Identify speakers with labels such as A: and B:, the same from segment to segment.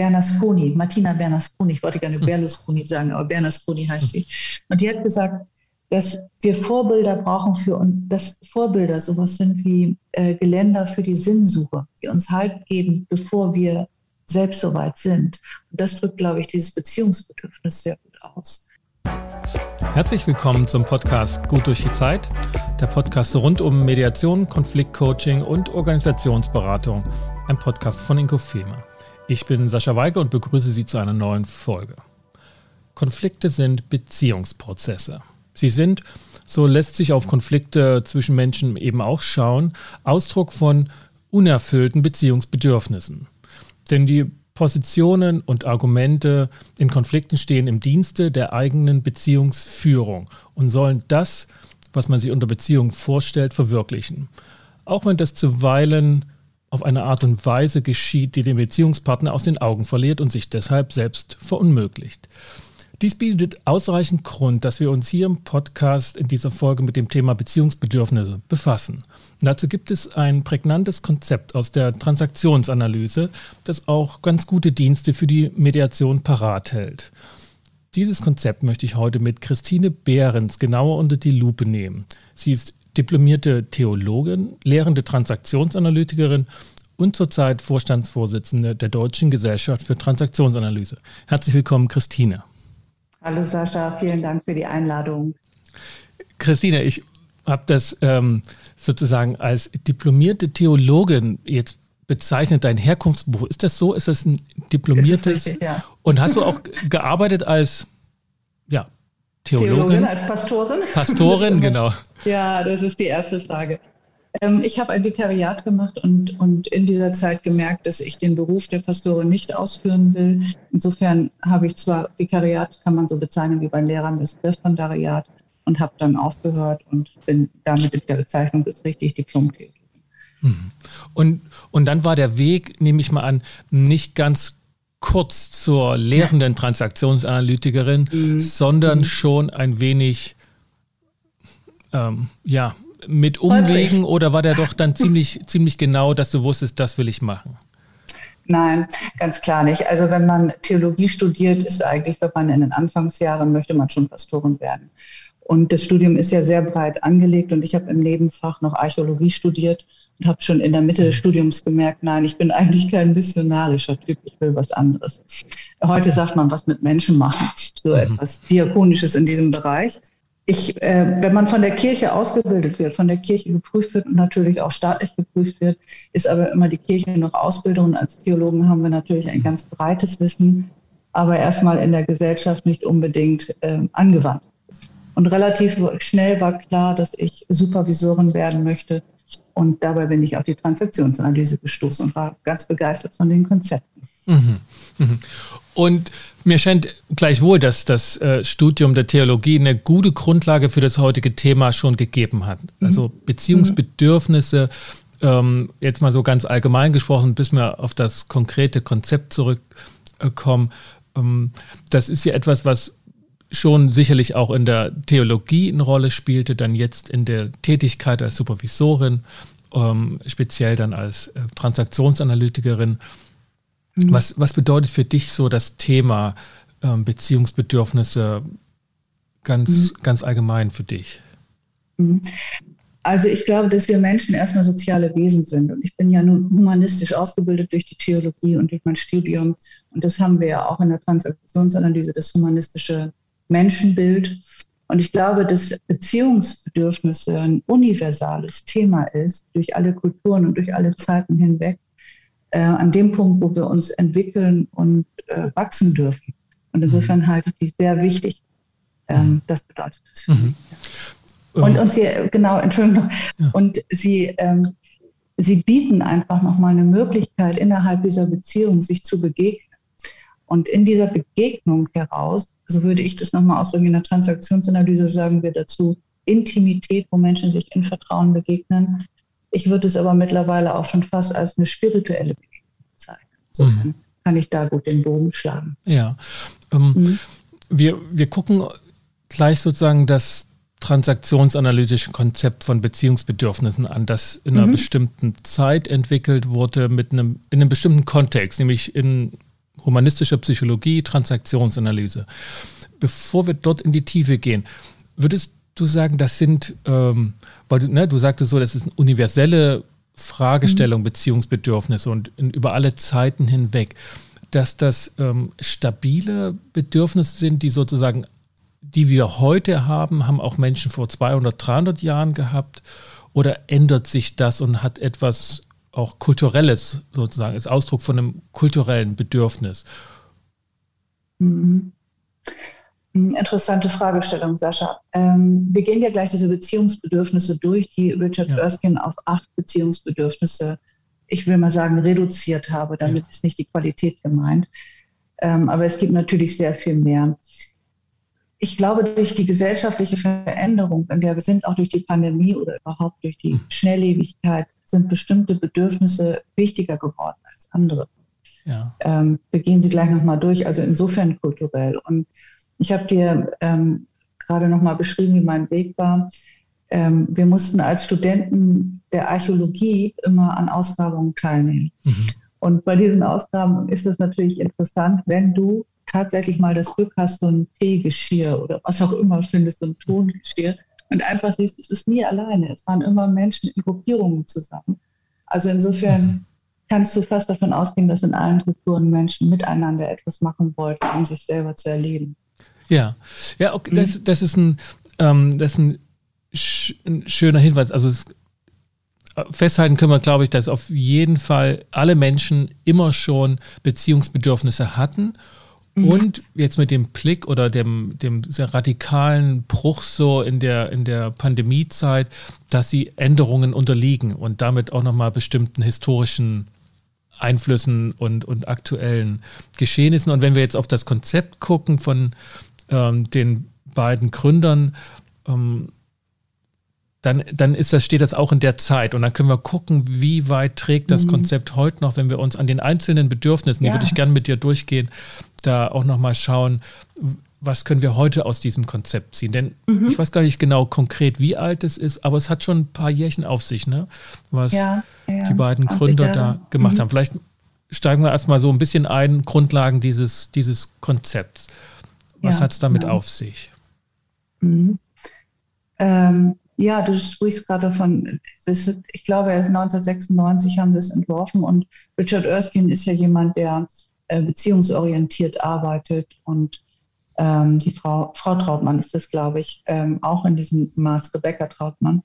A: Bernasconi, Martina Bernasconi, ich wollte gerne. Berlusconi sagen, aber Bernasconi heißt sie. Und die hat gesagt, dass wir Vorbilder brauchen für und dass Vorbilder sowas sind wie äh, Geländer für die Sinnsuche, die uns Halt geben, bevor wir selbst soweit sind. Und das drückt, glaube ich, dieses Beziehungsbedürfnis sehr gut aus.
B: Herzlich willkommen zum Podcast Gut durch die Zeit, der Podcast rund um Mediation, Konfliktcoaching und Organisationsberatung, ein Podcast von Inko Fehmer. Ich bin Sascha Weigel und begrüße Sie zu einer neuen Folge. Konflikte sind Beziehungsprozesse. Sie sind, so lässt sich auf Konflikte zwischen Menschen eben auch schauen, Ausdruck von unerfüllten Beziehungsbedürfnissen. Denn die Positionen und Argumente in Konflikten stehen im Dienste der eigenen Beziehungsführung und sollen das, was man sich unter Beziehung vorstellt, verwirklichen. Auch wenn das zuweilen auf eine Art und Weise geschieht, die den Beziehungspartner aus den Augen verliert und sich deshalb selbst verunmöglicht. Dies bietet ausreichend Grund, dass wir uns hier im Podcast in dieser Folge mit dem Thema Beziehungsbedürfnisse befassen. Dazu gibt es ein prägnantes Konzept aus der Transaktionsanalyse, das auch ganz gute Dienste für die Mediation parat hält. Dieses Konzept möchte ich heute mit Christine Behrens genauer unter die Lupe nehmen. Sie ist diplomierte Theologin, lehrende Transaktionsanalytikerin und zurzeit Vorstandsvorsitzende der Deutschen Gesellschaft für Transaktionsanalyse. Herzlich willkommen, Christine.
A: Hallo Sascha, vielen Dank für die Einladung.
B: Christine, ich habe das ähm, sozusagen als diplomierte Theologin jetzt bezeichnet, dein Herkunftsbuch. Ist das so? Ist das ein diplomiertes? Richtig, ja. Und hast du auch gearbeitet als ja, Theologin? Theologin,
A: als Pastorin?
B: Pastorin, genau.
A: Ja, das ist die erste Frage. Ähm, ich habe ein Vikariat gemacht und, und in dieser Zeit gemerkt, dass ich den Beruf der Pastorin nicht ausführen will. Insofern habe ich zwar Vikariat, kann man so bezeichnen wie bei Lehrern, das Referendariat und habe dann aufgehört und bin damit in der Bezeichnung ist richtig Diplom-Theologin.
B: Mhm. Und, und dann war der Weg, nehme ich mal an, nicht ganz kurz zur lehrenden Transaktionsanalytikerin, mhm. sondern mhm. schon ein wenig, ähm, ja, mit Umwegen oder war der doch dann ziemlich, ziemlich genau, dass du wusstest, das will ich machen?
A: Nein, ganz klar nicht. Also wenn man Theologie studiert, ist eigentlich, wenn man in den Anfangsjahren möchte man schon Pastorin werden. Und das Studium ist ja sehr breit angelegt und ich habe im Nebenfach noch Archäologie studiert und habe schon in der Mitte des Studiums gemerkt, nein, ich bin eigentlich kein missionarischer Typ, ich will was anderes. Heute sagt man, was mit Menschen machen, so mhm. etwas Diakonisches in diesem Bereich ich, äh, wenn man von der Kirche ausgebildet wird, von der Kirche geprüft wird und natürlich auch staatlich geprüft wird, ist aber immer die Kirche noch Ausbildung. als Theologen haben wir natürlich ein ganz breites Wissen, aber erstmal in der Gesellschaft nicht unbedingt äh, angewandt. Und relativ schnell war klar, dass ich Supervisorin werden möchte. Und dabei bin ich auf die Transaktionsanalyse gestoßen und war ganz begeistert von den Konzepten. Mhm.
B: Mhm. Und mir scheint gleichwohl, dass das äh, Studium der Theologie eine gute Grundlage für das heutige Thema schon gegeben hat. Mhm. Also Beziehungsbedürfnisse, ähm, jetzt mal so ganz allgemein gesprochen, bis wir auf das konkrete Konzept zurückkommen. Ähm, das ist ja etwas, was schon sicherlich auch in der Theologie eine Rolle spielte, dann jetzt in der Tätigkeit als Supervisorin, ähm, speziell dann als äh, Transaktionsanalytikerin. Mhm. Was, was bedeutet für dich so das Thema ähm, Beziehungsbedürfnisse ganz, mhm. ganz allgemein für dich?
A: Mhm. Also ich glaube, dass wir Menschen erstmal soziale Wesen sind. Und ich bin ja nun humanistisch ausgebildet durch die Theologie und durch mein Studium. Und das haben wir ja auch in der Transaktionsanalyse, das humanistische Menschenbild. Und ich glaube, dass Beziehungsbedürfnisse ein universales Thema ist, durch alle Kulturen und durch alle Zeiten hinweg äh, an dem Punkt, wo wir uns entwickeln und äh, wachsen dürfen. Und insofern mhm. halte ich die sehr wichtig. Ähm, mhm. das bedeutet das für mhm. mich. Ja. Und, und sie, genau, Entschuldigung, ja. und sie, ähm, sie bieten einfach nochmal eine Möglichkeit, innerhalb dieser Beziehung sich zu begegnen. Und in dieser Begegnung heraus, so würde ich das nochmal ausdrücken, in der Transaktionsanalyse sagen wir dazu, Intimität, wo Menschen sich in Vertrauen begegnen, ich würde es aber mittlerweile auch schon fast als eine spirituelle Begegnung zeigen. Insofern mhm. kann ich da gut den Bogen schlagen.
B: Ja. Ähm, mhm. wir, wir gucken gleich sozusagen das transaktionsanalytische Konzept von Beziehungsbedürfnissen an, das in einer mhm. bestimmten Zeit entwickelt wurde, mit einem, in einem bestimmten Kontext, nämlich in humanistischer Psychologie, Transaktionsanalyse. Bevor wir dort in die Tiefe gehen, würdest du sagen, das sind, ähm, weil du, ne, du sagtest so, das ist eine universelle Fragestellung, mhm. Beziehungsbedürfnisse und in, über alle Zeiten hinweg, dass das ähm, stabile Bedürfnisse sind, die sozusagen, die wir heute haben, haben auch Menschen vor 200, 300 Jahren gehabt oder ändert sich das und hat etwas auch kulturelles sozusagen, ist Ausdruck von einem kulturellen Bedürfnis?
A: Mhm. Interessante Fragestellung, Sascha. Ähm, wir gehen ja gleich diese Beziehungsbedürfnisse durch, die Richard ja. Erskine auf acht Beziehungsbedürfnisse, ich will mal sagen, reduziert habe. Damit ja. ist nicht die Qualität gemeint. Ähm, aber es gibt natürlich sehr viel mehr. Ich glaube, durch die gesellschaftliche Veränderung, in der wir sind, auch durch die Pandemie oder überhaupt durch die hm. Schnelllebigkeit, sind bestimmte Bedürfnisse wichtiger geworden als andere. Ja. Ähm, wir gehen sie gleich nochmal durch, also insofern kulturell. Und ich habe dir ähm, gerade nochmal beschrieben, wie mein Weg war. Ähm, wir mussten als Studenten der Archäologie immer an Ausgrabungen teilnehmen. Mhm. Und bei diesen Ausgrabungen ist es natürlich interessant, wenn du tatsächlich mal das Glück hast, so ein Teegeschirr oder was auch immer findest, so ein Tongeschirr und einfach siehst, es ist nie alleine. Es waren immer Menschen in Gruppierungen zusammen. Also insofern kannst du fast davon ausgehen, dass in allen Kulturen Menschen miteinander etwas machen wollten, um sich selber zu erleben.
B: Ja, ja, okay, das, mhm. das ist ein, ähm, das ist ein, sch ein, schöner Hinweis. Also es, äh, festhalten können wir, glaube ich, dass auf jeden Fall alle Menschen immer schon Beziehungsbedürfnisse hatten. Mhm. Und jetzt mit dem Blick oder dem, dem sehr radikalen Bruch so in der, in der Pandemiezeit, dass sie Änderungen unterliegen und damit auch nochmal bestimmten historischen Einflüssen und, und aktuellen Geschehnissen. Und wenn wir jetzt auf das Konzept gucken von ähm, den beiden Gründern, ähm, dann, dann ist das, steht das auch in der Zeit. Und dann können wir gucken, wie weit trägt das mhm. Konzept heute noch, wenn wir uns an den einzelnen Bedürfnissen, ja. die würde ich gerne mit dir durchgehen, da auch nochmal schauen, was können wir heute aus diesem Konzept ziehen? Denn mhm. ich weiß gar nicht genau konkret, wie alt es ist, aber es hat schon ein paar Jährchen auf sich, ne? was ja, ja. die beiden Gründer da gemacht mhm. haben. Vielleicht steigen wir erstmal so ein bisschen ein, Grundlagen dieses, dieses Konzepts. Was hat es damit genau. auf sich?
A: Mhm. Ähm, ja, du sprichst gerade davon, ist, ich glaube, 1996 haben wir es entworfen und Richard Erskine ist ja jemand, der äh, beziehungsorientiert arbeitet und ähm, die Frau, Frau Trautmann ist das, glaube ich, ähm, auch in diesem Maß, Rebecca Trautmann.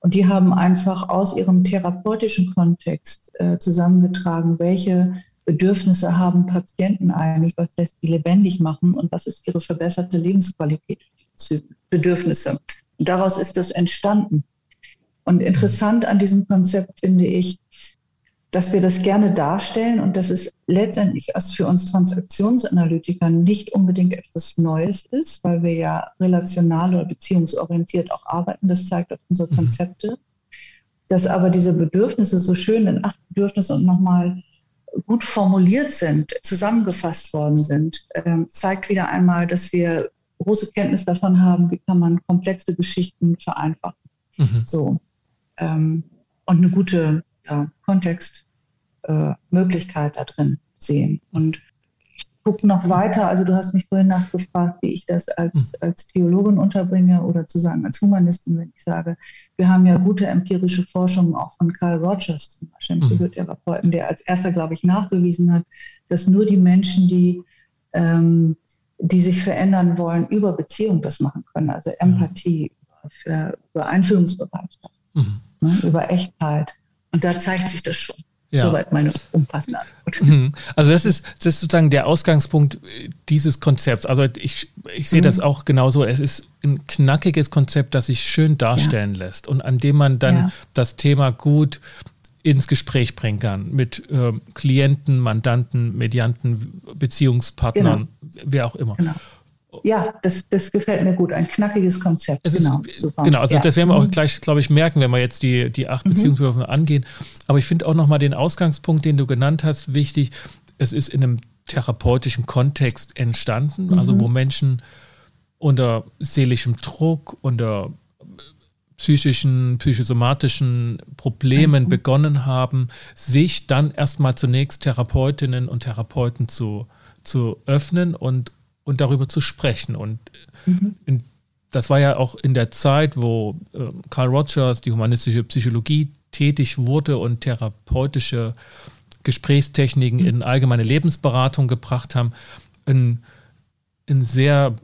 A: Und die haben einfach aus ihrem therapeutischen Kontext äh, zusammengetragen, welche Bedürfnisse haben Patienten eigentlich, was lässt sie lebendig machen und was ist ihre verbesserte Lebensqualität, Bedürfnisse. Und daraus ist das entstanden. Und interessant an diesem Konzept finde ich, dass wir das gerne darstellen und dass es letztendlich erst für uns Transaktionsanalytiker nicht unbedingt etwas Neues ist, weil wir ja relational oder beziehungsorientiert auch arbeiten. Das zeigt auch unsere mhm. Konzepte. Mhm. Dass aber diese Bedürfnisse so schön in acht Bedürfnisse und nochmal gut formuliert sind, zusammengefasst worden sind, äh, zeigt wieder einmal, dass wir große Kenntnis davon haben, wie kann man komplexe Geschichten vereinfachen. Mhm. So. Ähm, und eine gute ja, Kontextmöglichkeit äh, da drin sehen. Und gucke noch weiter. Also du hast mich vorhin nachgefragt, wie ich das als, hm. als Theologin unterbringe oder zu sagen als Humanistin, wenn ich sage, wir haben ja gute empirische Forschung auch von Carl Rogers zum Beispiel, mhm. Psychotherapeuten, der als erster, glaube ich, nachgewiesen hat, dass nur die Menschen, die, ähm, die sich verändern wollen, über Beziehung das machen können. Also Empathie, für, über Einfühlungsbereitschaft, mhm. ne, über Echtheit. Und da zeigt sich das schon. Ja. Soweit meine umfassende Antwort.
B: Mhm. Also das ist, das ist sozusagen der Ausgangspunkt dieses Konzepts. Also ich, ich sehe mhm. das auch genauso. Es ist ein knackiges Konzept, das sich schön darstellen ja. lässt und an dem man dann ja. das Thema gut ins Gespräch bringen kann mit äh, Klienten, Mandanten, Medianten, Beziehungspartnern, genau. wer auch immer. Genau.
A: Ja, das, das gefällt mir gut. Ein knackiges Konzept.
B: Es genau, ist, genau, also ja. das werden wir auch mhm. gleich, glaube ich, merken, wenn wir jetzt die, die acht mhm. Beziehungsberufe angehen. Aber ich finde auch nochmal den Ausgangspunkt, den du genannt hast, wichtig. Es ist in einem therapeutischen Kontext entstanden, mhm. also wo Menschen unter seelischem Druck, unter psychischen, psychosomatischen Problemen mhm. begonnen haben, sich dann erstmal zunächst Therapeutinnen und Therapeuten zu, zu öffnen und, und darüber zu sprechen. Und mhm. in, das war ja auch in der Zeit, wo äh, Carl Rogers, die humanistische Psychologie, tätig wurde und therapeutische Gesprächstechniken mhm. in allgemeine Lebensberatung gebracht haben, ein, ein sehr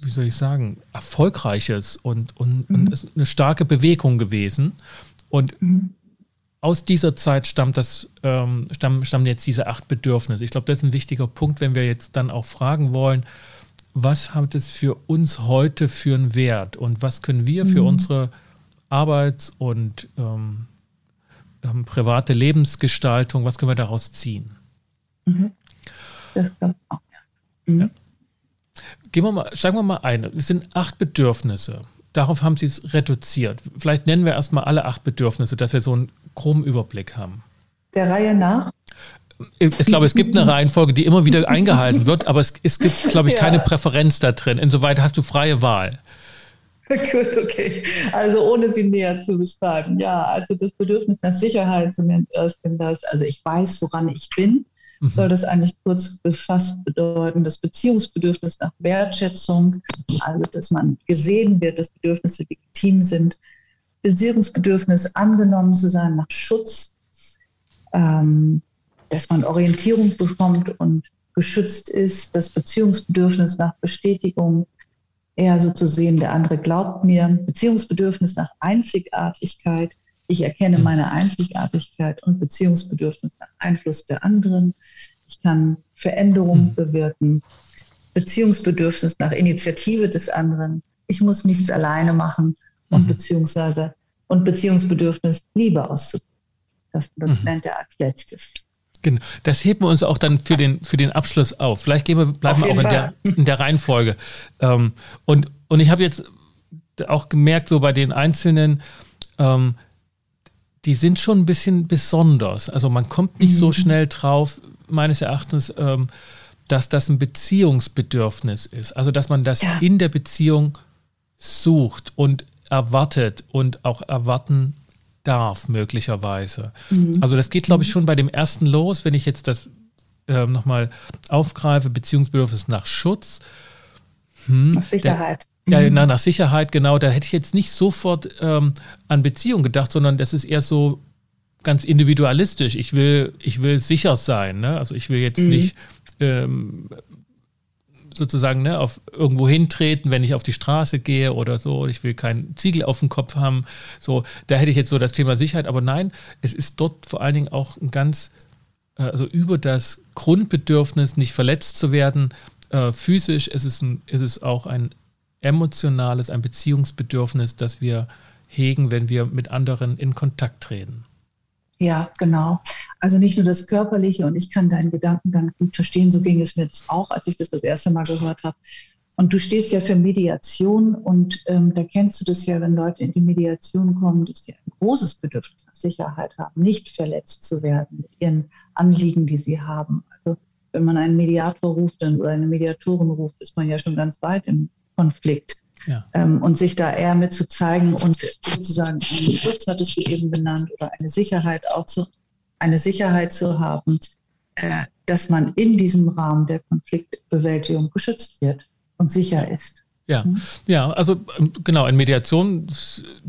B: wie soll ich sagen, erfolgreiches und, und, mhm. und eine starke Bewegung gewesen. Und mhm. Aus dieser Zeit stammt das, ähm, stammen, stammen jetzt diese acht Bedürfnisse. Ich glaube, das ist ein wichtiger Punkt, wenn wir jetzt dann auch fragen wollen, was hat es für uns heute für einen Wert und was können wir für mhm. unsere Arbeits- und ähm, ähm, private Lebensgestaltung, was können wir daraus ziehen? Mhm. Das ich auch. Mhm. ja. Gehen wir mal, steigen wir mal ein. Es sind acht Bedürfnisse. Darauf haben Sie es reduziert. Vielleicht nennen wir erstmal alle acht Bedürfnisse, dass wir so einen groben Überblick haben.
A: Der Reihe nach?
B: Ich glaube, es gibt eine Reihenfolge, die immer wieder eingehalten wird, aber es, es gibt, glaube ich, keine ja. Präferenz da drin. Insoweit hast du freie Wahl.
A: Gut, okay. Also ohne sie näher zu beschreiben. Ja, also das Bedürfnis nach Sicherheit zum ersten das. Also ich weiß, woran ich bin mhm. soll das eigentlich kurz befasst bedeuten. Das Beziehungsbedürfnis nach Wertschätzung, also dass man gesehen wird, dass Bedürfnisse legitim sind. Beziehungsbedürfnis angenommen zu sein nach Schutz, ähm, dass man Orientierung bekommt und geschützt ist. Das Beziehungsbedürfnis nach Bestätigung, eher so zu sehen, der andere glaubt mir. Beziehungsbedürfnis nach Einzigartigkeit, ich erkenne meine Einzigartigkeit und Beziehungsbedürfnis nach Einfluss der anderen. Ich kann Veränderungen mhm. bewirken. Beziehungsbedürfnis nach Initiative des anderen. Ich muss nichts alleine machen und mhm. beziehungsweise und Beziehungsbedürfnis Liebe auszudrücken. Das mhm. nennt er als letztes.
B: Genau. Das heben wir uns auch dann für den, für den Abschluss auf. Vielleicht gehen wir, bleiben wir auch in der, in der Reihenfolge. Ähm, und, und ich habe jetzt auch gemerkt, so bei den einzelnen, ähm, die sind schon ein bisschen besonders. Also man kommt nicht mhm. so schnell drauf, meines Erachtens, ähm, dass das ein Beziehungsbedürfnis ist. Also dass man das ja. in der Beziehung sucht und erwartet und auch erwarten darf, möglicherweise. Mhm. Also das geht, glaube ich, mhm. schon bei dem ersten los, wenn ich jetzt das äh, nochmal aufgreife, Beziehungsbedürfnis nach Schutz.
A: Hm, nach Sicherheit.
B: Der, ja, mhm. na, nach Sicherheit, genau. Da hätte ich jetzt nicht sofort ähm, an Beziehung gedacht, sondern das ist eher so ganz individualistisch. Ich will, ich will sicher sein. Ne? Also ich will jetzt mhm. nicht ähm, sozusagen ne, auf irgendwo hintreten, wenn ich auf die Straße gehe oder so. Ich will keinen Ziegel auf dem Kopf haben. So, da hätte ich jetzt so das Thema Sicherheit. Aber nein, es ist dort vor allen Dingen auch ein ganz, äh, also über das Grundbedürfnis, nicht verletzt zu werden, äh, physisch. Es ist, ein, es ist auch ein emotionales, ein Beziehungsbedürfnis, das wir hegen, wenn wir mit anderen in Kontakt treten.
A: Ja, genau. Also nicht nur das Körperliche und ich kann deinen Gedankengang gut verstehen, so ging es mir das auch, als ich das das erste Mal gehört habe. Und du stehst ja für Mediation und ähm, da kennst du das ja, wenn Leute in die Mediation kommen, dass die ein großes Bedürfnis nach Sicherheit haben, nicht verletzt zu werden mit ihren Anliegen, die sie haben. Also wenn man einen Mediator ruft dann, oder eine Mediatorin ruft, ist man ja schon ganz weit im Konflikt. Ja. Ähm, und sich da eher mit zu zeigen und sozusagen einen Schutz hattest du eben benannt oder eine Sicherheit auch zu, eine Sicherheit zu haben, äh, dass man in diesem Rahmen der Konfliktbewältigung geschützt wird und sicher ist.
B: Ja, mhm. ja, also ähm, genau, in Mediation,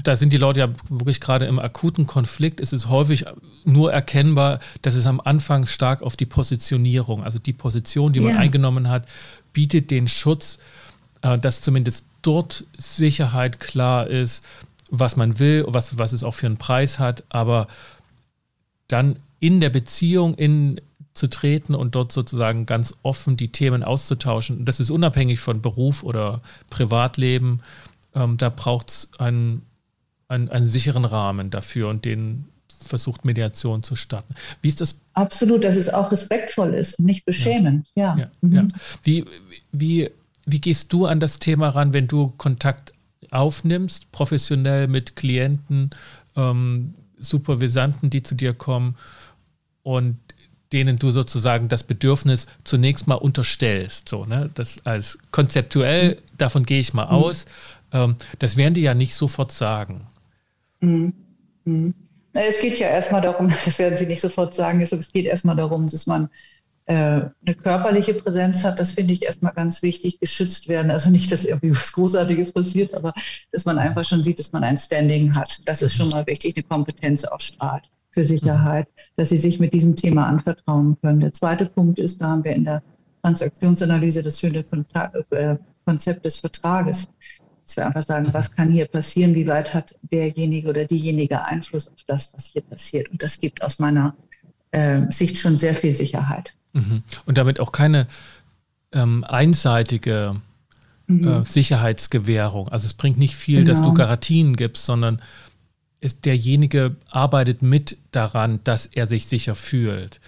B: da sind die Leute ja wirklich gerade im akuten Konflikt. Es ist häufig nur erkennbar, dass es am Anfang stark auf die Positionierung, also die Position, die man eingenommen hat, bietet den Schutz äh, dass zumindest dort Sicherheit klar ist, was man will, was, was es auch für einen Preis hat, aber dann in der Beziehung in, zu treten und dort sozusagen ganz offen die Themen auszutauschen. Das ist unabhängig von Beruf oder Privatleben. Ähm, da braucht es einen, einen, einen sicheren Rahmen dafür und den versucht Mediation zu starten. Wie ist das?
A: Absolut, dass es auch respektvoll ist und nicht beschämend. Ja. ja. ja,
B: mhm. ja. Wie, wie wie gehst du an das Thema ran, wenn du Kontakt aufnimmst, professionell mit Klienten, ähm, Supervisanten, die zu dir kommen und denen du sozusagen das Bedürfnis zunächst mal unterstellst. So, ne? Das als konzeptuell, davon gehe ich mal mhm. aus. ähm, das werden die ja nicht sofort sagen.
A: Mhm. Mhm. Es geht ja erstmal darum, das werden Sie nicht sofort sagen, es geht erstmal darum, dass man eine körperliche Präsenz hat, das finde ich erstmal ganz wichtig, geschützt werden. Also nicht, dass irgendwie was Großartiges passiert, aber dass man einfach schon sieht, dass man ein Standing hat. Das ist schon mal wichtig, eine Kompetenz ausstrahlt für Sicherheit, dass sie sich mit diesem Thema anvertrauen können. Der zweite Punkt ist, da haben wir in der Transaktionsanalyse das schöne äh, Konzept des Vertrages. Dass wir einfach sagen, was kann hier passieren, wie weit hat derjenige oder diejenige Einfluss auf das, was hier passiert. Und das gibt aus meiner äh, Sicht schon sehr viel Sicherheit.
B: Mhm. Und damit auch keine ähm, einseitige mhm. äh, Sicherheitsgewährung. Also es bringt nicht viel, genau. dass du genau. Garantien gibst, sondern ist derjenige arbeitet mit daran, dass er sich sicher fühlt.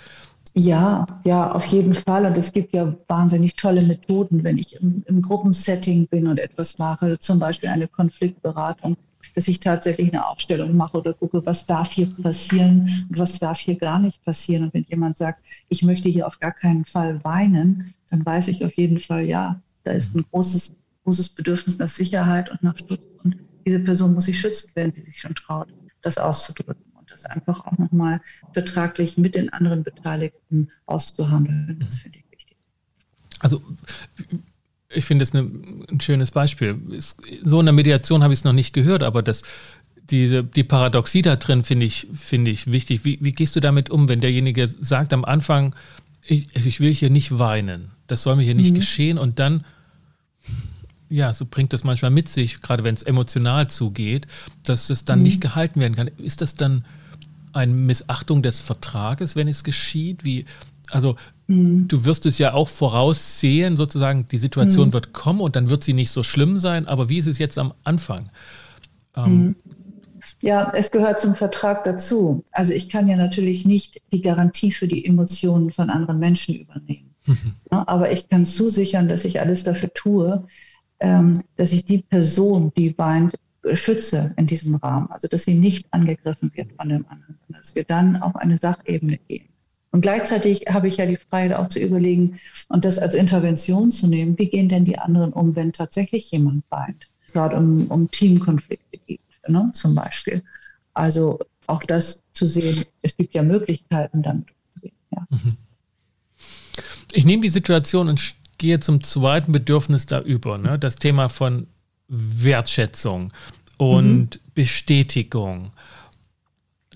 A: Ja, ja, auf jeden Fall. Und es gibt ja wahnsinnig tolle Methoden, wenn ich im, im Gruppensetting bin und etwas mache, zum Beispiel eine Konfliktberatung, dass ich tatsächlich eine Aufstellung mache oder gucke, was darf hier passieren und was darf hier gar nicht passieren. Und wenn jemand sagt, ich möchte hier auf gar keinen Fall weinen, dann weiß ich auf jeden Fall, ja, da ist ein großes, großes Bedürfnis nach Sicherheit und nach Schutz. Und diese Person muss sich schützen, wenn sie sich schon traut, das auszudrücken und das einfach auch nochmal vertraglich mit den anderen Beteiligten auszuhandeln. Das finde ich wichtig.
B: Also ich finde es ein schönes Beispiel. So in der Mediation habe ich es noch nicht gehört, aber das, diese, die Paradoxie da drin finde ich, finde ich wichtig. Wie, wie gehst du damit um, wenn derjenige sagt am Anfang, ich, ich will hier nicht weinen, das soll mir hier nicht mhm. geschehen und dann, ja, so bringt das manchmal mit sich, gerade wenn es emotional zugeht, dass es dann mhm. nicht gehalten werden kann. Ist das dann eine Missachtung des Vertrages, wenn es geschieht? Wie, also mhm. du wirst es ja auch voraussehen, sozusagen, die Situation mhm. wird kommen und dann wird sie nicht so schlimm sein, aber wie ist es jetzt am Anfang?
A: Ähm, mhm. ja, es gehört zum Vertrag dazu. Also ich kann ja natürlich nicht die Garantie für die Emotionen von anderen Menschen übernehmen. Mhm. Ja, aber ich kann zusichern, dass ich alles dafür tue, ähm, dass ich die Person, die weint, schütze in diesem Rahmen. Also dass sie nicht angegriffen wird von dem anderen, sondern dass wir dann auf eine Sachebene gehen. Und gleichzeitig habe ich ja die Freiheit auch zu überlegen und das als Intervention zu nehmen, wie gehen denn die anderen um, wenn tatsächlich jemand weint, gerade um, um Teamkonflikte geht, ne, zum Beispiel. Also auch das zu sehen, es gibt ja Möglichkeiten damit umzugehen. Ja. Mhm.
B: Ich nehme die Situation und gehe zum zweiten Bedürfnis da über, ne? das Thema von Wertschätzung und mhm. Bestätigung,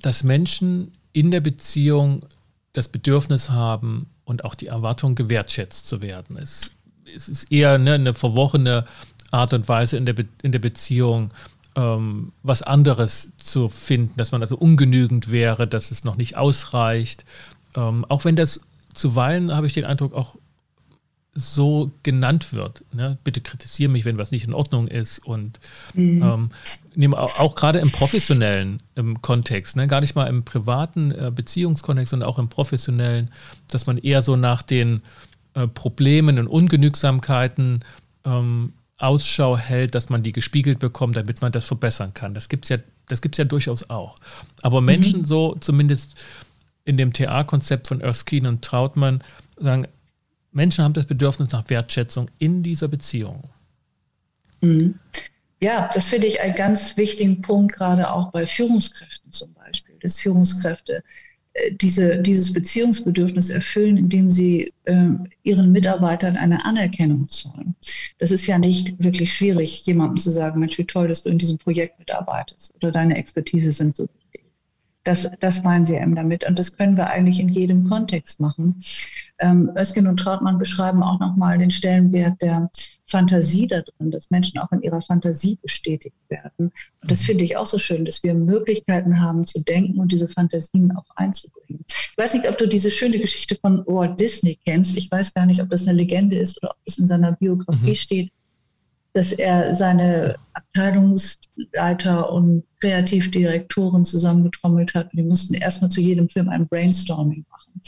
B: dass Menschen in der Beziehung das Bedürfnis haben und auch die Erwartung, gewertschätzt zu werden. Es, es ist eher ne, eine verworrene Art und Weise in der, Be in der Beziehung, ähm, was anderes zu finden, dass man also ungenügend wäre, dass es noch nicht ausreicht. Ähm, auch wenn das zuweilen, habe ich den Eindruck, auch so genannt wird. Ne? Bitte kritisiere mich, wenn was nicht in Ordnung ist. Und mhm. ähm, auch, auch gerade im professionellen im Kontext, ne? gar nicht mal im privaten äh, Beziehungskontext, sondern auch im professionellen, dass man eher so nach den äh, Problemen und Ungenügsamkeiten ähm, Ausschau hält, dass man die gespiegelt bekommt, damit man das verbessern kann. Das gibt es ja, ja durchaus auch. Aber Menschen mhm. so, zumindest in dem TA-Konzept von Erskine und Trautmann, sagen, Menschen haben das Bedürfnis nach Wertschätzung in dieser Beziehung.
A: Mhm. Ja, das finde ich einen ganz wichtigen Punkt, gerade auch bei Führungskräften zum Beispiel, dass Führungskräfte äh, diese, dieses Beziehungsbedürfnis erfüllen, indem sie äh, ihren Mitarbeitern eine Anerkennung zollen. Das ist ja nicht wirklich schwierig, jemandem zu sagen, Mensch, wie toll, dass du in diesem Projekt mitarbeitest oder deine Expertise sind so das, das meinen sie eben damit. Und das können wir eigentlich in jedem Kontext machen. Ähm, Öskin und Trautmann beschreiben auch nochmal den Stellenwert der Fantasie da drin, dass Menschen auch in ihrer Fantasie bestätigt werden. Und das finde ich auch so schön, dass wir Möglichkeiten haben zu denken und diese Fantasien auch einzubringen. Ich weiß nicht, ob du diese schöne Geschichte von Walt Disney kennst. Ich weiß gar nicht, ob das eine Legende ist oder ob es in seiner Biografie mhm. steht dass er seine Abteilungsleiter und Kreativdirektoren zusammengetrommelt hat. Die mussten erstmal zu jedem Film ein Brainstorming machen.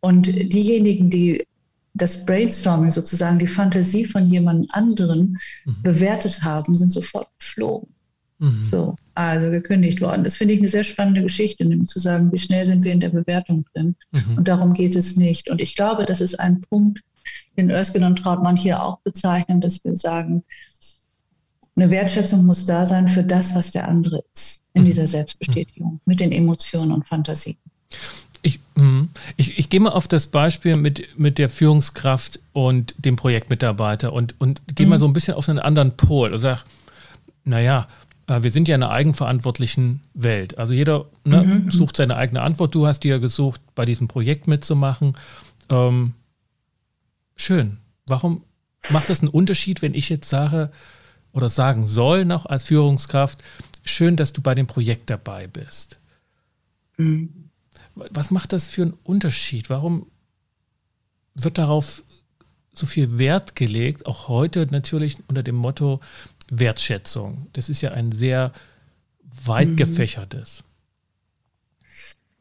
A: Und diejenigen, die das Brainstorming sozusagen die Fantasie von jemand anderen mhm. bewertet haben, sind sofort geflogen. Mhm. So, also gekündigt worden. Das finde ich eine sehr spannende Geschichte, nämlich zu sagen, wie schnell sind wir in der Bewertung drin. Mhm. Und darum geht es nicht. Und ich glaube, das ist ein Punkt, den Erskine und Trautmann hier auch bezeichnen, dass wir sagen, Eine Wertschätzung muss da sein für das, was der andere ist, in mhm. dieser Selbstbestätigung, mit den Emotionen und Fantasien.
B: Ich, mhm. ich, ich gehe mal auf das Beispiel mit, mit der Führungskraft und dem Projektmitarbeiter und, und gehe mhm. mal so ein bisschen auf einen anderen Pol und sage, naja, äh, wir sind ja in einer eigenverantwortlichen Welt. Also jeder ne, mhm. sucht seine eigene Antwort. Du hast dir ja gesucht, bei diesem Projekt mitzumachen. Ähm, schön. Warum macht das einen Unterschied, wenn ich jetzt sage oder sagen soll noch als Führungskraft, schön, dass du bei dem Projekt dabei bist? Mhm. Was macht das für einen Unterschied? Warum wird darauf so viel Wert gelegt, auch heute natürlich unter dem Motto Wertschätzung? Das ist ja ein sehr weit mhm. gefächertes.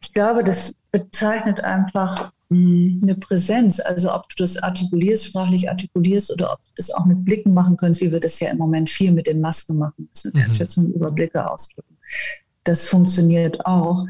A: Ich glaube, das bezeichnet einfach eine Präsenz. Also ob du das artikulierst, sprachlich artikulierst oder ob du das auch mit Blicken machen kannst, wie wir das ja im Moment viel mit den Masken machen. Sind mhm. Wertschätzung über Blicke ausdrücken. Das funktioniert auch.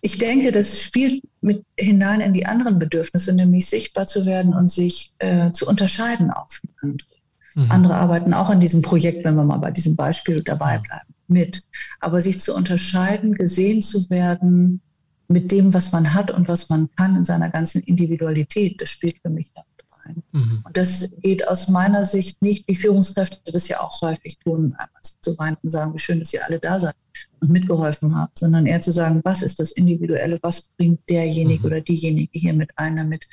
A: Ich denke, das spielt mit hinein in die anderen Bedürfnisse, nämlich sichtbar zu werden und sich äh, zu unterscheiden auch von anderen. Mhm. Andere arbeiten auch an diesem Projekt, wenn wir mal bei diesem Beispiel dabei bleiben, mit. Aber sich zu unterscheiden, gesehen zu werden, mit dem, was man hat und was man kann in seiner ganzen Individualität. Das spielt für mich damit rein. Mhm. Und das geht aus meiner Sicht nicht, wie Führungskräfte das ja auch häufig tun, einmal zu weinen und sagen, wie schön, dass ihr alle da seid und mitgeholfen habt, sondern eher zu sagen, was ist das Individuelle, was bringt derjenige mhm. oder diejenige hier mit ein, damit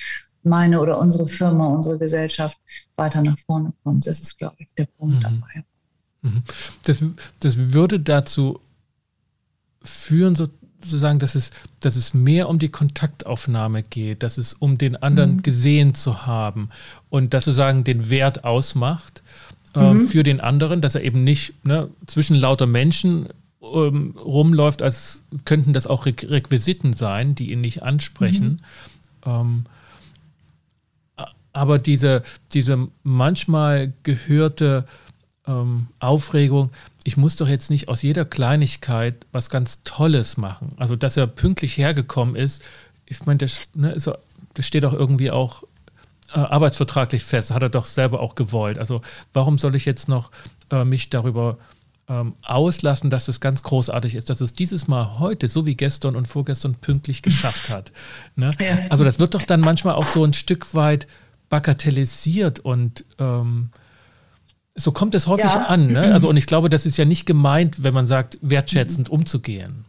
A: meine oder unsere Firma, unsere Gesellschaft weiter nach vorne kommt. Das ist, glaube ich, der Punkt mhm. dabei.
B: Mhm. Das, das würde dazu führen, so, sozusagen, dass es, dass es mehr um die Kontaktaufnahme geht, dass es um den anderen mhm. gesehen zu haben und dass sozusagen den Wert ausmacht äh, mhm. für den anderen, dass er eben nicht ne, zwischen lauter Menschen ähm, rumläuft, als könnten das auch Re Requisiten sein, die ihn nicht ansprechen. Mhm. Ähm, aber diese, diese manchmal gehörte ähm, Aufregung, ich muss doch jetzt nicht aus jeder Kleinigkeit was ganz Tolles machen. Also, dass er pünktlich hergekommen ist, ich meine, das, ne, ist, das steht doch irgendwie auch äh, arbeitsvertraglich fest, hat er doch selber auch gewollt. Also, warum soll ich jetzt noch äh, mich darüber ähm, auslassen, dass es ganz großartig ist, dass es dieses Mal heute, so wie gestern und vorgestern, pünktlich geschafft hat? Ne? Also, das wird doch dann manchmal auch so ein Stück weit bagatellisiert und ähm, so kommt es häufig ja. an. Ne? Also, und ich glaube, das ist ja nicht gemeint, wenn man sagt, wertschätzend umzugehen.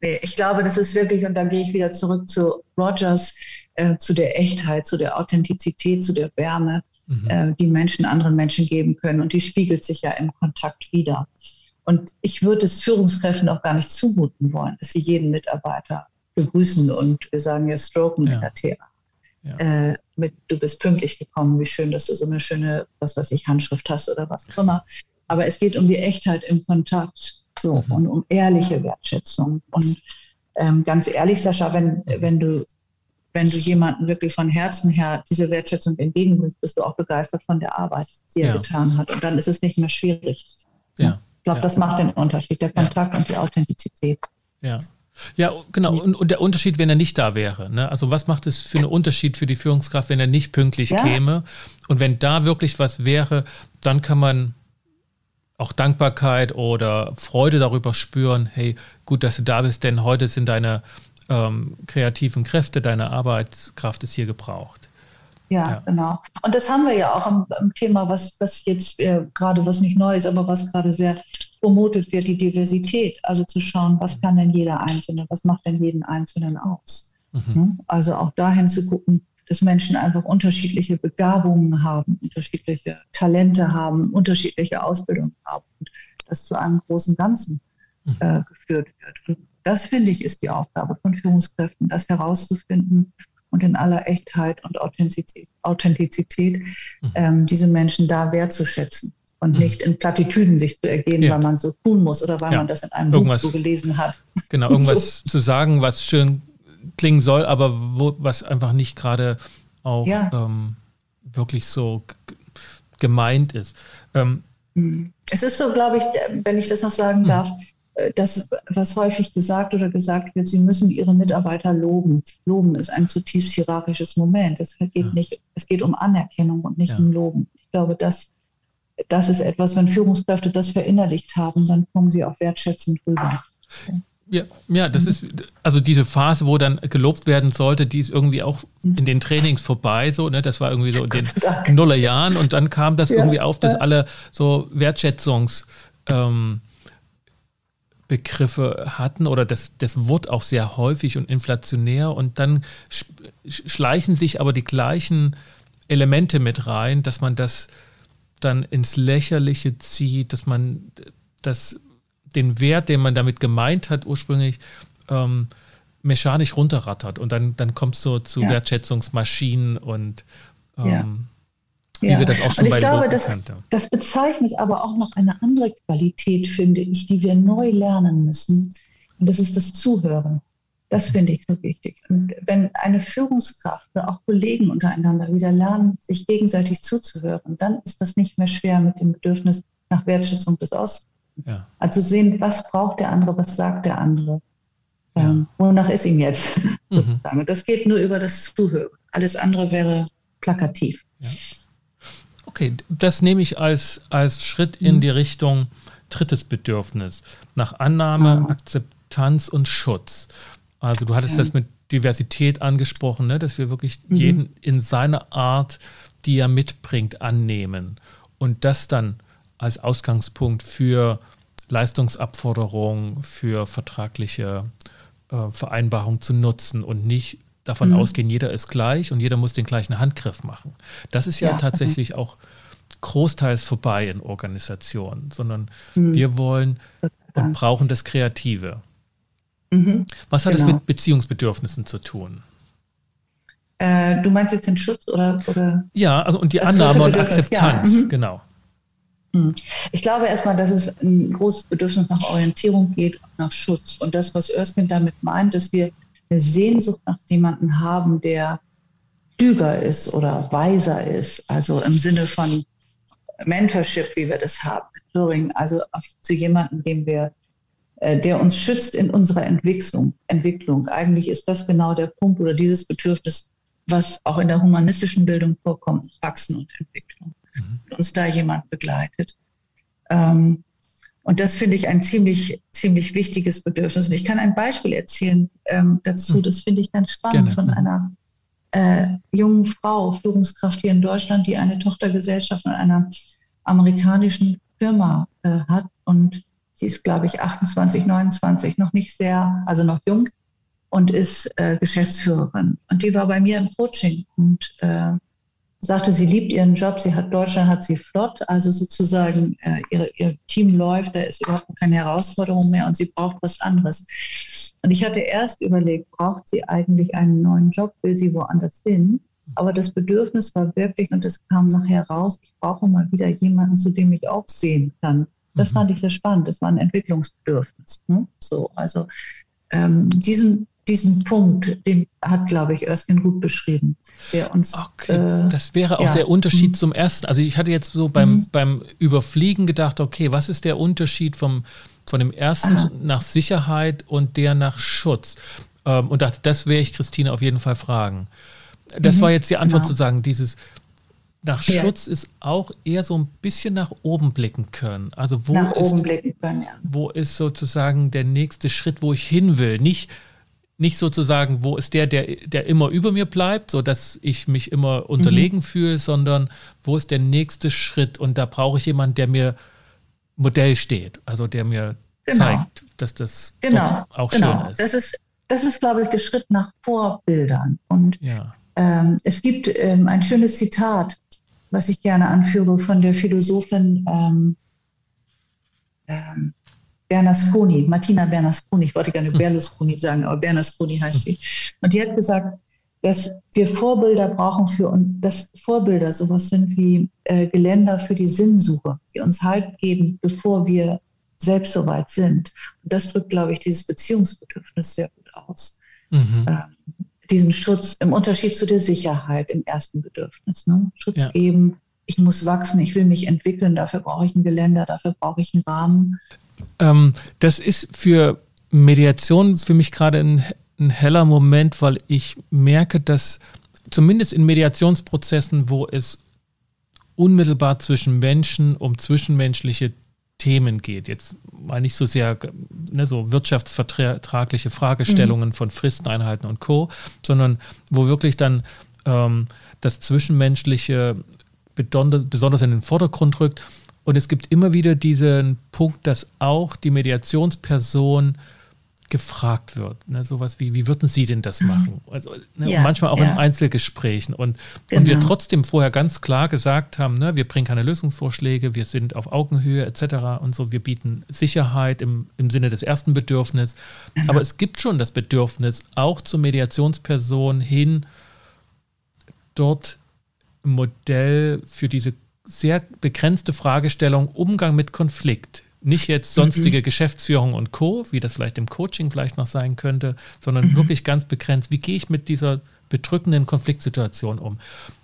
A: Nee, ich glaube, das ist wirklich, und da gehe ich wieder zurück zu Rogers, äh, zu der Echtheit, zu der Authentizität, zu der Wärme, mhm. äh, die Menschen anderen Menschen geben können. Und die spiegelt sich ja im Kontakt wieder. Und ich würde es Führungskräften auch gar nicht zumuten wollen, dass sie jeden Mitarbeiter begrüßen und wir sagen ja stroken ja. mit der TA ja. äh, mit du bist pünktlich gekommen, wie schön, dass du so eine schöne, was weiß ich, Handschrift hast oder was auch immer. Aber es geht um die Echtheit im Kontakt so mhm. und um ehrliche Wertschätzung. Und ähm, ganz ehrlich, Sascha, wenn, wenn du wenn du jemanden wirklich von Herzen her diese Wertschätzung entgegenbringst, bist du auch begeistert von der Arbeit, die er ja. getan hat. Und dann ist es nicht mehr schwierig. Ja. Ich glaube, ja. das macht den Unterschied, der Kontakt und die Authentizität.
B: Ja. Ja, genau. Und, und, der Unterschied, wenn er nicht da wäre. Ne? Also was macht es für einen Unterschied für die Führungskraft, wenn er nicht pünktlich ja. käme? Und wenn da wirklich was wäre, dann kann man auch Dankbarkeit oder Freude darüber spüren, hey, gut, dass du da bist, denn heute sind deine ähm, kreativen Kräfte, deine Arbeitskraft ist hier gebraucht.
A: Ja, ja, genau. Und das haben wir ja auch am, am Thema, was, was jetzt äh, gerade, was nicht neu ist, aber was gerade sehr promotet wird, die Diversität. Also zu schauen, was kann denn jeder Einzelne, was macht denn jeden Einzelnen aus? Mhm. Ne? Also auch dahin zu gucken, dass Menschen einfach unterschiedliche Begabungen haben, unterschiedliche Talente haben, unterschiedliche Ausbildungen haben und das zu einem großen Ganzen mhm. äh, geführt wird. Und das finde ich ist die Aufgabe von Führungskräften, das herauszufinden und in aller Echtheit und Authentizität, Authentizität mhm. ähm, diese Menschen da wertzuschätzen und mhm. nicht in Plattitüden sich zu ergehen, ja. weil man so tun muss oder weil ja. man das in einem irgendwas, Buch so gelesen hat.
B: Genau, irgendwas so. zu sagen, was schön klingen soll, aber wo, was einfach nicht gerade auch ja. ähm, wirklich so gemeint ist. Ähm,
A: mhm. es ist so, glaube ich, wenn ich das noch sagen mhm. darf, äh, das, was häufig gesagt oder gesagt wird, sie müssen ihre Mitarbeiter loben. Loben ist ein zutiefst hierarchisches Moment. Es geht, nicht, es geht um Anerkennung und nicht um Loben. Ich glaube, das das ist etwas, wenn Führungskräfte das verinnerlicht haben, dann kommen sie auch wertschätzend rüber.
B: Ja, ja, das ist also diese Phase, wo dann gelobt werden sollte, die ist irgendwie auch in den Trainings vorbei, so, ne? Das war irgendwie so in den Nullerjahren und dann kam das ja, irgendwie auf, dass alle so Wertschätzungs ähm, Begriffe hatten oder das, das Wort auch sehr häufig und inflationär und dann schleichen sich aber die gleichen Elemente mit rein, dass man das dann ins Lächerliche zieht, dass man das den Wert, den man damit gemeint hat, ursprünglich ähm, mechanisch runterrattert. Und dann, dann kommt es so zu ja. Wertschätzungsmaschinen und ähm, ja. Wie
A: ja. wir das auch schon und ich glaube, das, das bezeichnet aber auch noch eine andere Qualität, finde ich, die wir neu lernen müssen. Und das ist das Zuhören. Das finde ich so wichtig. Und wenn eine Führungskraft oder auch Kollegen untereinander wieder lernen, sich gegenseitig zuzuhören, dann ist das nicht mehr schwer mit dem Bedürfnis nach Wertschätzung des Aus ja. Also sehen, was braucht der andere, was sagt der andere. Ja. Ähm, wonach ist ihm jetzt? Mhm. Das geht nur über das Zuhören. Alles andere wäre plakativ. Ja.
B: Okay, das nehme ich als, als Schritt in mhm. die Richtung drittes Bedürfnis. Nach Annahme, ah. Akzeptanz und Schutz. Also du hattest ja. das mit Diversität angesprochen, ne? dass wir wirklich mhm. jeden in seiner Art, die er mitbringt, annehmen. Und das dann als Ausgangspunkt für Leistungsabforderungen, für vertragliche äh, Vereinbarungen zu nutzen und nicht davon mhm. ausgehen, jeder ist gleich und jeder muss den gleichen Handgriff machen. Das ist ja, ja tatsächlich okay. auch großteils vorbei in Organisationen, sondern mhm. wir wollen und brauchen das Kreative. Mhm. Was hat genau. das mit Beziehungsbedürfnissen zu tun?
A: Äh, du meinst jetzt den Schutz oder? oder
B: ja, also und die Annahme und Akzeptanz, ja. Mhm. genau.
A: Hm. Ich glaube erstmal, dass es ein großes Bedürfnis nach Orientierung geht, nach Schutz. Und das, was Erskine damit meint, dass wir eine Sehnsucht nach jemandem haben, der klüger ist oder weiser ist, also im Sinne von Mentorship, wie wir das haben, Mentoring, also zu jemandem, dem wir, äh, der uns schützt in unserer Entwicklung. Entwicklung. Eigentlich ist das genau der Punkt oder dieses Bedürfnis, was auch in der humanistischen Bildung vorkommt, Wachsen und Entwicklung mhm. uns da jemand begleitet. Ähm, und das finde ich ein ziemlich, ziemlich wichtiges Bedürfnis. Und ich kann ein Beispiel erzählen ähm, dazu. Mhm. Das finde ich ganz spannend Gerne. von einer äh, jungen Frau, Führungskraft hier in Deutschland, die eine Tochtergesellschaft von einer amerikanischen Firma äh, hat. Und sie ist, glaube ich, 28, 29, noch nicht sehr, also noch jung und ist äh, Geschäftsführerin. Und die war bei mir im Coaching und äh, sagte, sie liebt ihren Job, sie hat Deutschland, hat sie flott, also sozusagen äh, ihre, ihr Team läuft, da ist überhaupt keine Herausforderung mehr und sie braucht was anderes. Und ich hatte erst überlegt, braucht sie eigentlich einen neuen Job, will sie woanders hin? Aber das Bedürfnis war wirklich, und es kam nachher raus, ich brauche mal wieder jemanden, zu dem ich auch sehen kann. Das mhm. fand ich sehr spannend. Das war ein Entwicklungsbedürfnis. Ne? So, also ähm, diesen diesen Punkt, den hat, glaube ich, Erskine gut beschrieben, der uns.
B: Okay, äh, das wäre auch ja. der Unterschied mhm. zum ersten. Also ich hatte jetzt so beim, mhm. beim Überfliegen gedacht, okay, was ist der Unterschied vom, von dem ersten Aha. nach Sicherheit und der nach Schutz? Ähm, und dachte, das werde ich Christine auf jeden Fall fragen. Das mhm. war jetzt die Antwort genau. zu sagen, dieses nach ja. Schutz ist auch eher so ein bisschen nach oben blicken können. Also wo nach ist, können, ja. wo ist sozusagen der nächste Schritt, wo ich hin will? Nicht nicht sozusagen, wo ist der, der, der immer über mir bleibt, sodass ich mich immer unterlegen mhm. fühle, sondern wo ist der nächste Schritt und da brauche ich jemanden, der mir Modell steht, also der mir genau. zeigt, dass das
A: genau. auch genau. schön ist. Das ist, das ist, glaube ich, der Schritt nach Vorbildern. Und ja. ähm, es gibt ähm, ein schönes Zitat, was ich gerne anführe von der Philosophin ähm, ähm Bernasconi, Martina Bernasconi, ich wollte gerne. Berlusconi sagen, aber Bernasconi heißt sie. Und die hat gesagt, dass wir Vorbilder brauchen für uns, dass Vorbilder sowas sind wie äh, Geländer für die Sinnsuche, die uns Halt geben, bevor wir selbst soweit sind. Und das drückt, glaube ich, dieses Beziehungsbedürfnis sehr gut aus. Mhm. Ähm, diesen Schutz im Unterschied zu der Sicherheit im ersten Bedürfnis. Ne? Schutz ja. geben, ich muss wachsen, ich will mich entwickeln, dafür brauche ich ein Geländer, dafür brauche ich einen Rahmen.
B: Ähm, das ist für Mediation für mich gerade ein, ein heller Moment, weil ich merke, dass zumindest in Mediationsprozessen, wo es unmittelbar zwischen Menschen um zwischenmenschliche Themen geht. Jetzt mal nicht so sehr ne, so wirtschaftsvertragliche Fragestellungen mhm. von Fristeneinhalten und Co., sondern wo wirklich dann ähm, das Zwischenmenschliche besonders in den Vordergrund rückt. Und es gibt immer wieder diesen Punkt, dass auch die Mediationsperson gefragt wird. Ne? Sowas wie, wie würden Sie denn das machen? Also, ne? ja, manchmal auch ja. in Einzelgesprächen. Und, genau. und wir trotzdem vorher ganz klar gesagt haben, ne, wir bringen keine Lösungsvorschläge, wir sind auf Augenhöhe etc. und so, wir bieten Sicherheit im, im Sinne des ersten Bedürfnisses. Genau. Aber es gibt schon das Bedürfnis, auch zur Mediationsperson hin, dort ein Modell für diese sehr begrenzte Fragestellung Umgang mit Konflikt nicht jetzt sonstige mhm. Geschäftsführung und Co., wie das vielleicht im Coaching vielleicht noch sein könnte, sondern mhm. wirklich ganz begrenzt. Wie gehe ich mit dieser bedrückenden Konfliktsituation um?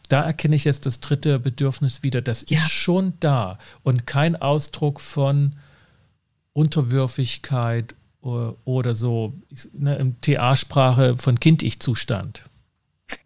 B: Da erkenne ich jetzt das dritte Bedürfnis wieder. Das ja. ist schon da und kein Ausdruck von Unterwürfigkeit oder, oder so ne, im TA-Sprache von Kind-Ich-Zustand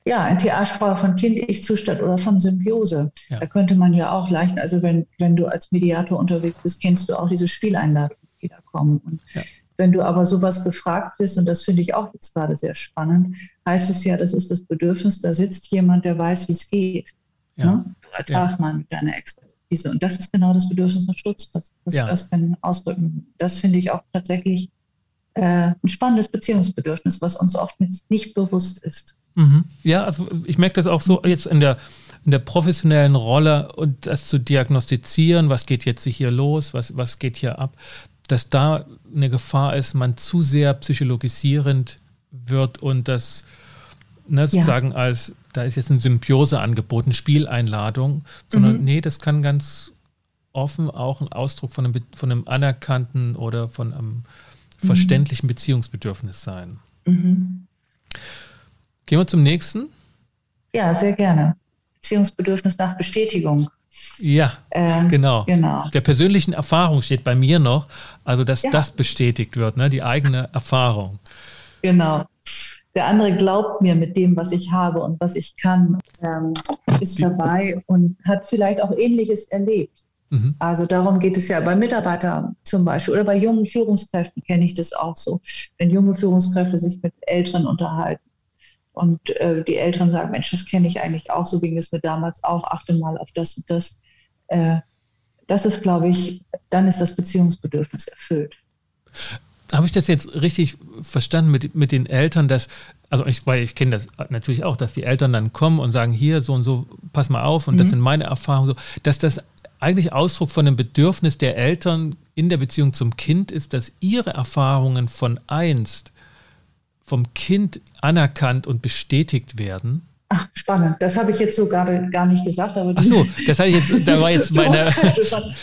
A: ja, ein TA-Sprache von Kind-Ich-Zustand oder von Symbiose. Ja. Da könnte man ja auch leicht, also wenn, wenn du als Mediator unterwegs bist, kennst du auch diese Spieleinladungen, die da kommen. Und ja. wenn du aber sowas gefragt bist, und das finde ich auch jetzt gerade sehr spannend, heißt es ja, das ist das Bedürfnis, da sitzt jemand, der weiß, wie es geht. Ja. Ne? Du ertrag mal mit deiner Expertise. Und das ist genau das Bedürfnis nach Schutz, was, was ja. das ausdrücken. Das finde ich auch tatsächlich äh, ein spannendes Beziehungsbedürfnis, was uns oft nicht bewusst ist.
B: Mhm. Ja, also ich merke das auch so jetzt in der, in der professionellen Rolle und das zu diagnostizieren, was geht jetzt hier los, was, was geht hier ab, dass da eine Gefahr ist, man zu sehr psychologisierend wird und das ne, sozusagen ja. als, da ist jetzt eine Symbiose angeboten, Spieleinladung, sondern mhm. nee, das kann ganz offen auch ein Ausdruck von einem, von einem anerkannten oder von einem mhm. verständlichen Beziehungsbedürfnis sein. Mhm. Gehen wir zum nächsten.
A: Ja, sehr gerne. Beziehungsbedürfnis nach Bestätigung.
B: Ja, ähm, genau. genau. Der persönlichen Erfahrung steht bei mir noch, also dass ja. das bestätigt wird, ne, die eigene Erfahrung.
A: Genau. Der andere glaubt mir mit dem, was ich habe und was ich kann, ähm, ist die, dabei und hat vielleicht auch Ähnliches erlebt. Mhm. Also darum geht es ja bei Mitarbeitern zum Beispiel oder bei jungen Führungskräften kenne ich das auch so. Wenn junge Führungskräfte sich mit Älteren unterhalten, und äh, die Eltern sagen, Mensch, das kenne ich eigentlich auch, so ging es mir damals auch, achte mal auf das und das. Äh, das ist, glaube ich, dann ist das Beziehungsbedürfnis erfüllt.
B: Habe ich das jetzt richtig verstanden mit, mit den Eltern, dass, also ich, weil ich kenne das natürlich auch, dass die Eltern dann kommen und sagen, hier so und so, pass mal auf und mhm. das sind meine Erfahrungen, so, dass das eigentlich Ausdruck von dem Bedürfnis der Eltern in der Beziehung zum Kind ist, dass ihre Erfahrungen von einst vom Kind anerkannt und bestätigt werden.
A: Ach, spannend. Das habe ich jetzt so gar, gar nicht gesagt.
B: Aber Ach so, das hatte ich jetzt, da war jetzt meine. ja,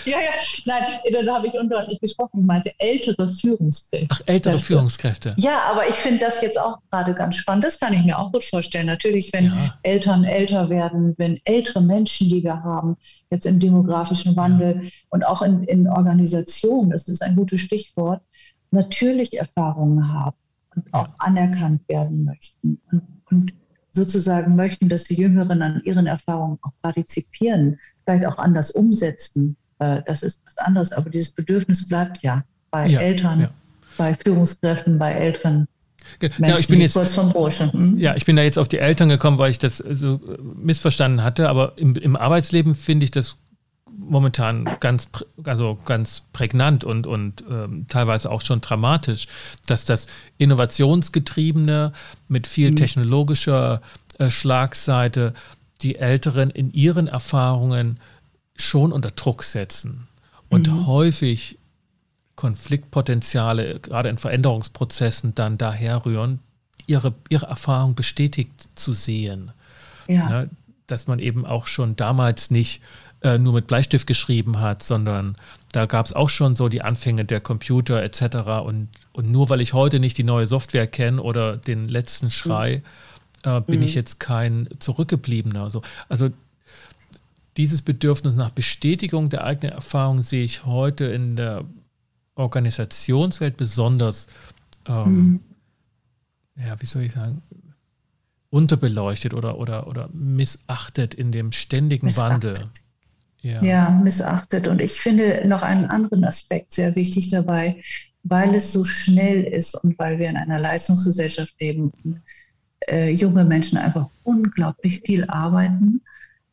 A: ja, nein, da habe ich undeutlich gesprochen. Ich meinte ältere Führungskräfte.
B: Ach, ältere Führungskräfte.
A: Ja, aber ich finde das jetzt auch gerade ganz spannend. Das kann ich mir auch gut vorstellen. Natürlich, wenn ja. Eltern älter werden, wenn ältere Menschen, die wir haben, jetzt im demografischen Wandel ja. und auch in, in Organisationen, das ist ein gutes Stichwort, natürlich Erfahrungen haben und auch anerkannt werden möchten und, und sozusagen möchten, dass die Jüngeren an ihren Erfahrungen auch partizipieren, vielleicht auch anders umsetzen. Äh, das ist was anderes, aber dieses Bedürfnis bleibt ja bei ja, Eltern, ja. bei Führungskräften, bei Eltern.
B: Menschen, ja, ich bin jetzt, kurz vom Bursche. Hm? Ja, ich bin da jetzt auf die Eltern gekommen, weil ich das so missverstanden hatte, aber im, im Arbeitsleben finde ich das momentan ganz, also ganz prägnant und, und ähm, teilweise auch schon dramatisch, dass das Innovationsgetriebene mit viel mhm. technologischer äh, Schlagseite die Älteren in ihren Erfahrungen schon unter Druck setzen und mhm. häufig Konfliktpotenziale, gerade in Veränderungsprozessen, dann daherrühren, ihre, ihre Erfahrung bestätigt zu sehen. Ja. Ja, dass man eben auch schon damals nicht äh, nur mit Bleistift geschrieben hat, sondern da gab es auch schon so die Anfänge der Computer etc. Und, und nur weil ich heute nicht die neue Software kenne oder den letzten Schrei, äh, bin mhm. ich jetzt kein Zurückgebliebener. Also, also dieses Bedürfnis nach Bestätigung der eigenen Erfahrung sehe ich heute in der Organisationswelt besonders, ähm, mhm. ja, wie soll ich sagen, unterbeleuchtet oder, oder, oder missachtet in dem ständigen Wandel.
A: Ja. ja, missachtet. Und ich finde noch einen anderen Aspekt sehr wichtig dabei, weil es so schnell ist und weil wir in einer Leistungsgesellschaft leben, äh, junge Menschen einfach unglaublich viel arbeiten,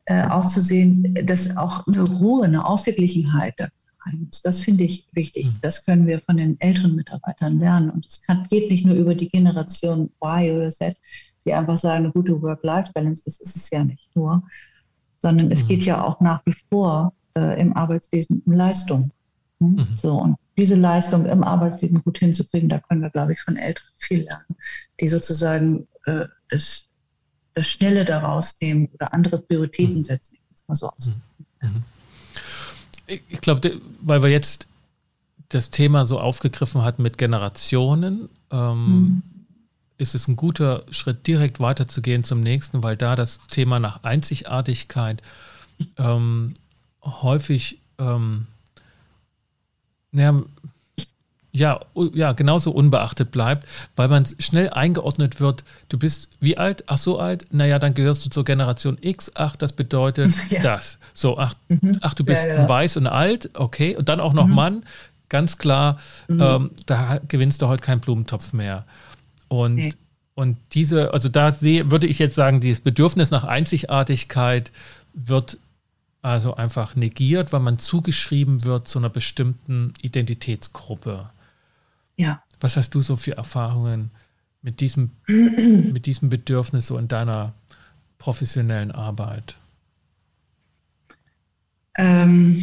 A: äh, auch zu sehen, dass auch eine Ruhe, eine Ausgeglichenheit da rein ist. Das finde ich wichtig. Mhm. Das können wir von den älteren Mitarbeitern lernen. Und es geht nicht nur über die Generation Y oder Z, die einfach sagen, eine gute Work-Life-Balance, das ist es ja nicht nur, sondern es geht mhm. ja auch nach wie vor äh, im Arbeitsleben um Leistung. Hm? Mhm. So, und diese Leistung im Arbeitsleben gut hinzukriegen, da können wir, glaube ich, von Älteren viel lernen, die sozusagen äh, das, das Schnelle daraus nehmen oder andere Prioritäten mhm. setzen. Mal so aus. Mhm.
B: mhm. Ich, glaube, weil wir jetzt das Thema so aufgegriffen hatten mit Generationen, ähm, mhm ist es ein guter Schritt, direkt weiterzugehen zum nächsten, weil da das Thema nach Einzigartigkeit ähm, häufig ähm, ja, ja, ja, genauso unbeachtet bleibt, weil man schnell eingeordnet wird, du bist wie alt? Ach so alt? Naja, dann gehörst du zur Generation X. Ach, das bedeutet ja. das. So, ach, mhm. ach du bist ja, genau. weiß und alt, okay. Und dann auch noch mhm. Mann, ganz klar, mhm. ähm, da gewinnst du heute keinen Blumentopf mehr. Und, nee. und diese, also da sehe, würde ich jetzt sagen, dieses Bedürfnis nach Einzigartigkeit wird also einfach negiert, weil man zugeschrieben wird zu einer bestimmten Identitätsgruppe.
A: Ja.
B: Was hast du so für Erfahrungen mit diesem, mit diesem Bedürfnis so in deiner professionellen Arbeit?
A: Ähm,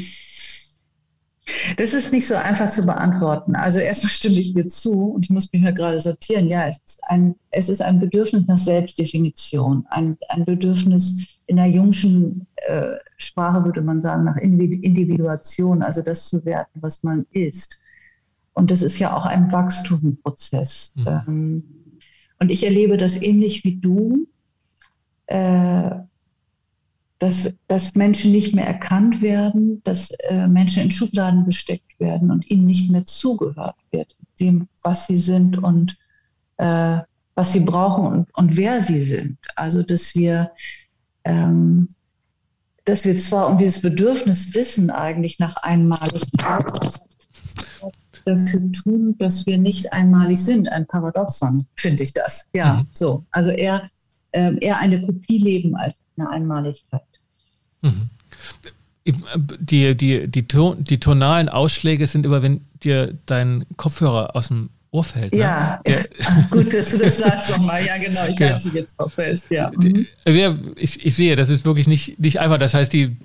A: das ist nicht so einfach zu beantworten. Also erstmal stimme ich dir zu und ich muss mich mal gerade sortieren. Ja, es ist ein, es ist ein Bedürfnis nach Selbstdefinition, ein, ein Bedürfnis in der jungschen äh, Sprache würde man sagen, nach Individuation, also das zu werten, was man ist. Und das ist ja auch ein Wachstumsprozess. Mhm. Ähm, und ich erlebe das ähnlich wie du. Äh, dass, dass Menschen nicht mehr erkannt werden, dass äh, Menschen in Schubladen gesteckt werden und ihnen nicht mehr zugehört wird, dem, was sie sind und äh, was sie brauchen und, und wer sie sind. Also dass wir, ähm, dass wir zwar um dieses Bedürfnis wissen eigentlich nach Einmaligkeit, dafür tun, dass wir nicht einmalig sind. Ein Paradoxon, finde ich das. Ja, mhm. so. Also eher, äh, eher eine Kopie leben als eine Einmaligkeit.
B: Mhm. Die, die, die, Ton, die tonalen Ausschläge sind immer, wenn dir dein Kopfhörer aus dem Ohr fällt.
A: Ne? Ja, Der, gut, dass du das sagst nochmal. Ja, genau, ich genau. halte sie jetzt auch fest. Ja. Mhm.
B: Ich, ich sehe, das ist wirklich nicht, nicht einfach. Das heißt, die,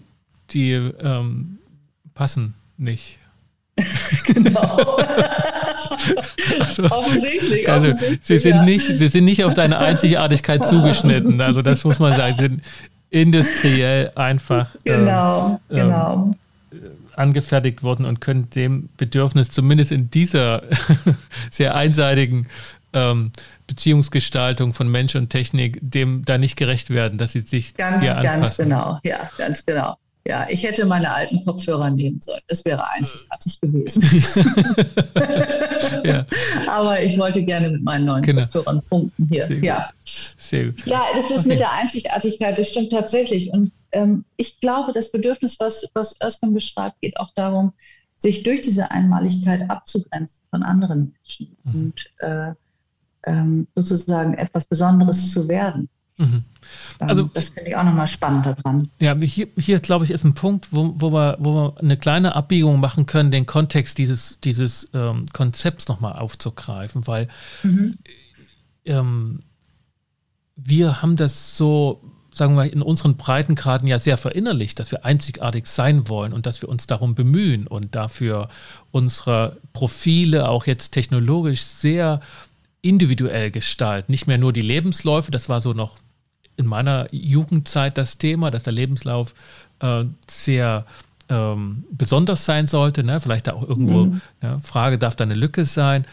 B: die ähm, passen nicht. genau.
A: also, offensichtlich.
B: Also,
A: offensichtlich,
B: sie, sind ja. nicht, sie sind nicht auf deine Einzigartigkeit zugeschnitten. Also das muss man sagen. Sie sind industriell einfach
A: genau, ähm, genau.
B: Äh, angefertigt worden und können dem Bedürfnis zumindest in dieser sehr einseitigen ähm, Beziehungsgestaltung von Mensch und Technik dem da nicht gerecht werden, dass sie sich
A: ganz,
B: dir
A: anpassen. Ganz genau, ja, ganz genau. Ja, ich hätte meine alten Kopfhörer nehmen sollen. Das wäre einzigartig gewesen. ja. Aber ich wollte gerne mit meinen neuen genau. Kopfhörern punkten hier. Sehr ja. Sehr gut. Ja, das ist okay. mit der Einzigartigkeit, das stimmt tatsächlich. Und ähm, ich glaube, das Bedürfnis, was, was Özkan beschreibt, geht auch darum, sich durch diese Einmaligkeit abzugrenzen von anderen Menschen mhm. und äh, ähm, sozusagen etwas Besonderes zu werden. Mhm. Also, das finde ich auch nochmal spannend daran.
B: Ja, hier, hier glaube ich, ist ein Punkt, wo, wo, wir, wo wir eine kleine Abbiegung machen können, den Kontext dieses, dieses ähm, Konzepts nochmal aufzugreifen, weil mhm. ähm, wir haben das so, sagen wir, in unseren Breitengraden ja sehr verinnerlicht, dass wir einzigartig sein wollen und dass wir uns darum bemühen und dafür unsere Profile auch jetzt technologisch sehr individuell gestalten. Nicht mehr nur die Lebensläufe, das war so noch in meiner Jugendzeit das Thema, dass der Lebenslauf äh, sehr ähm, besonders sein sollte. Ne? Vielleicht da auch irgendwo mhm. ne? Frage, darf da eine Lücke sein?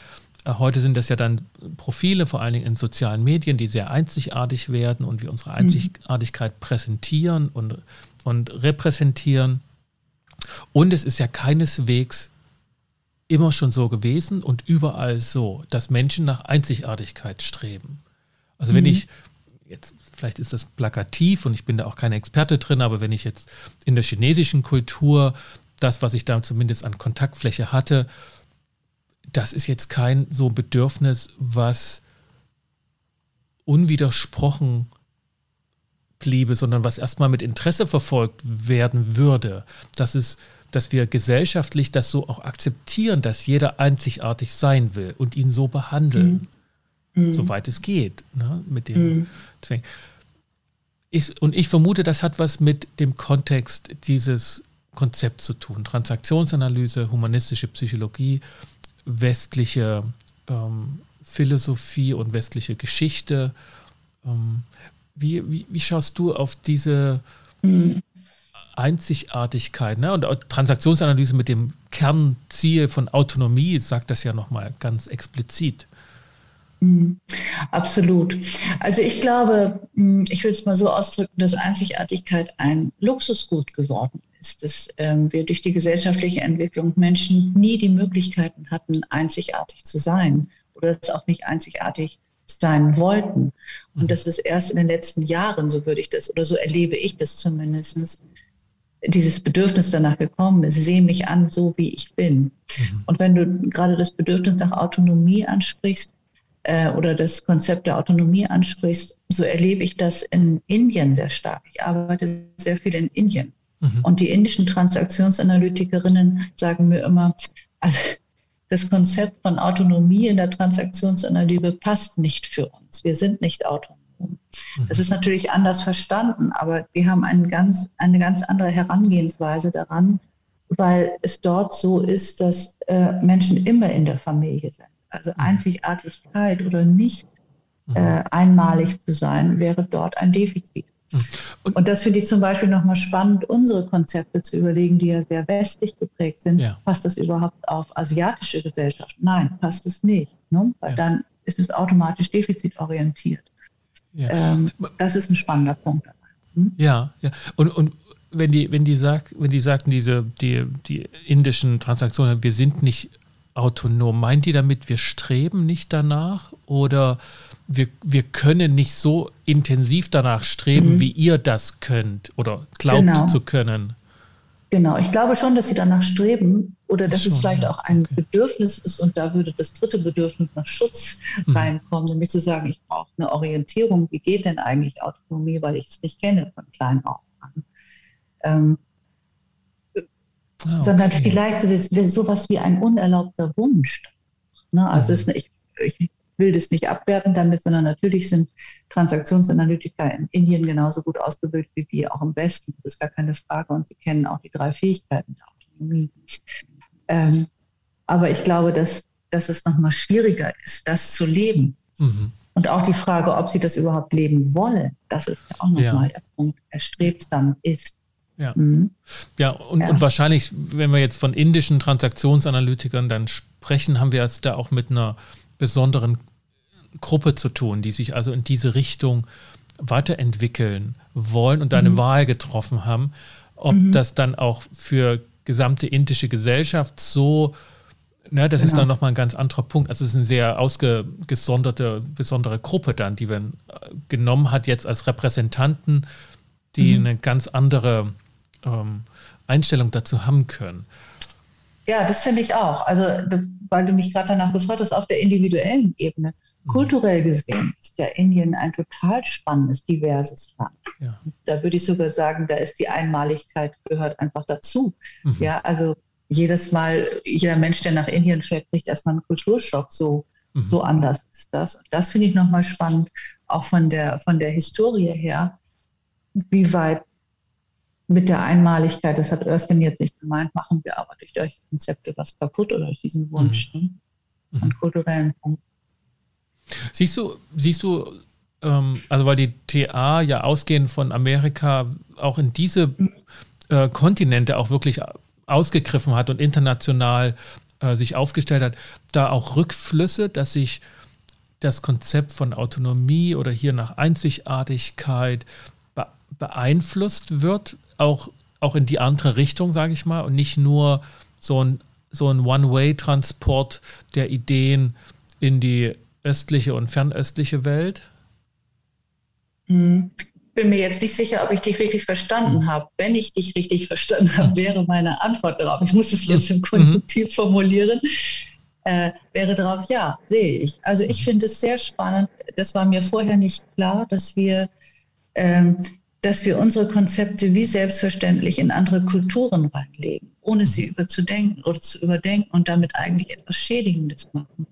B: Äh, heute sind das ja dann Profile, vor allen Dingen in sozialen Medien, die sehr einzigartig werden und wir unsere mhm. Einzigartigkeit mhm. präsentieren und, und repräsentieren. Und es ist ja keineswegs immer schon so gewesen und überall so, dass Menschen nach Einzigartigkeit streben. Also wenn mhm. ich jetzt, vielleicht ist das plakativ und ich bin da auch kein Experte drin, aber wenn ich jetzt in der chinesischen Kultur das, was ich da zumindest an Kontaktfläche hatte, das ist jetzt kein so Bedürfnis, was unwidersprochen bliebe, sondern was erstmal mit Interesse verfolgt werden würde. Das ist, dass wir gesellschaftlich das so auch akzeptieren, dass jeder einzigartig sein will und ihn so behandeln, mhm. soweit es geht, ne, mit dem mhm. Ich, und ich vermute, das hat was mit dem Kontext dieses Konzepts zu tun. Transaktionsanalyse, humanistische Psychologie, westliche ähm, Philosophie und westliche Geschichte. Ähm, wie, wie, wie, schaust du auf diese Einzigartigkeit ne? und Transaktionsanalyse mit dem Kernziel von Autonomie sagt das ja nochmal ganz explizit.
A: Mhm. Absolut. Also ich glaube, hm, ich will es mal so ausdrücken, dass Einzigartigkeit ein Luxusgut geworden ist, dass ähm, wir durch die gesellschaftliche Entwicklung Menschen nie die Möglichkeiten hatten, einzigartig zu sein oder es auch nicht einzigartig sein wollten. Und mhm. das ist erst in den letzten Jahren, so würde ich das, oder so erlebe ich das zumindest, dieses Bedürfnis danach gekommen ist, sehe mich an, so wie ich bin. Mhm. Und wenn du gerade das Bedürfnis nach Autonomie ansprichst äh, oder das Konzept der Autonomie ansprichst, so erlebe ich das in Indien sehr stark. Ich arbeite sehr viel in Indien. Mhm. Und die indischen Transaktionsanalytikerinnen sagen mir immer, also das Konzept von Autonomie in der Transaktionsanalyse passt nicht für uns. Wir sind nicht autonom. Das ist natürlich anders verstanden, aber wir haben einen ganz, eine ganz andere Herangehensweise daran, weil es dort so ist, dass äh, Menschen immer in der Familie sind. Also mhm. Einzigartigkeit oder nicht mhm. äh, einmalig zu sein, wäre dort ein Defizit. Und, und, das finde ich zum Beispiel nochmal spannend, unsere Konzepte zu überlegen, die ja sehr westlich geprägt sind. Ja. Passt das überhaupt auf asiatische Gesellschaft? Nein, passt es nicht. Ne? Weil ja. dann ist es automatisch defizitorientiert. Ja. Ähm, das ist ein spannender Punkt.
B: Hm? Ja, ja. Und, und wenn die, wenn die sagt, wenn die sagten, diese, die, die indischen Transaktionen, wir sind nicht autonom, meint die damit, wir streben nicht danach oder wir, wir können nicht so intensiv danach streben, mhm. wie ihr das könnt oder glaubt genau. zu können.
A: Genau, ich glaube schon, dass sie danach streben oder dass schon, es vielleicht ja. auch ein okay. Bedürfnis ist und da würde das dritte Bedürfnis nach Schutz mhm. reinkommen, nämlich zu sagen, ich brauche eine Orientierung, wie geht denn eigentlich Autonomie, weil ich es nicht kenne von klein auf an. Ähm, okay. Sondern vielleicht so, sowas wie ein unerlaubter Wunsch. Ne? Also mhm. es, ich, ich will das nicht abwerten damit, sondern natürlich sind Transaktionsanalytiker in Indien genauso gut ausgebildet wie wir auch im Westen. Das ist gar keine Frage und sie kennen auch die drei Fähigkeiten der Autonomie. Ähm, aber ich glaube, dass, dass es nochmal schwieriger ist, das zu leben. Mhm. Und auch die Frage, ob sie das überhaupt leben wollen, das ist ja auch nochmal ja. der Punkt, erstrebsam ist.
B: Ja, mhm. ja, und, ja. und wahrscheinlich, wenn wir jetzt von indischen Transaktionsanalytikern dann sprechen, haben wir es da auch mit einer besonderen Gruppe zu tun, die sich also in diese Richtung weiterentwickeln wollen und eine mhm. Wahl getroffen haben. Ob mhm. das dann auch für gesamte indische Gesellschaft so, ne, das genau. ist dann nochmal ein ganz anderer Punkt. Also es ist eine sehr ausgesonderte, besondere Gruppe dann, die man äh, genommen hat jetzt als Repräsentanten, die mhm. eine ganz andere ähm, Einstellung dazu haben können.
A: Ja, das finde ich auch. Also, weil du mich gerade danach gefragt hast, auf der individuellen Ebene. Mhm. Kulturell gesehen ist ja Indien ein total spannendes, diverses Land. Ja. Da würde ich sogar sagen, da ist die Einmaligkeit gehört einfach dazu. Mhm. Ja, also jedes Mal, jeder Mensch, der nach Indien fährt, kriegt erstmal einen Kulturschock. So, mhm. so anders ist das. Und das finde ich nochmal spannend, auch von der, von der Historie her, wie weit mit der Einmaligkeit, das hat Erskine jetzt nicht gemeint, machen wir aber durch solche Konzepte was kaputt oder durch diesen Wunsch mhm. ne? an kulturellen Punkten.
B: Siehst du, siehst du, ähm, also weil die TA ja ausgehend von Amerika auch in diese äh, Kontinente auch wirklich ausgegriffen hat und international äh, sich aufgestellt hat, da auch Rückflüsse, dass sich das Konzept von Autonomie oder hier nach Einzigartigkeit be beeinflusst wird, auch, auch in die andere Richtung, sage ich mal, und nicht nur so ein, so ein One-Way-Transport der Ideen in die östliche und fernöstliche Welt?
A: Hm. Bin mir jetzt nicht sicher, ob ich dich richtig verstanden mhm. habe. Wenn ich dich richtig verstanden habe, wäre meine Antwort darauf, ich muss es jetzt im mhm. Konjunktiv mhm. formulieren, äh, wäre darauf, ja, sehe ich. Also ich finde es sehr spannend. Das war mir vorher nicht klar, dass wir, ähm, dass wir unsere Konzepte wie selbstverständlich in andere Kulturen reinlegen, ohne sie überzudenken oder zu überdenken und damit eigentlich etwas Schädigendes machen,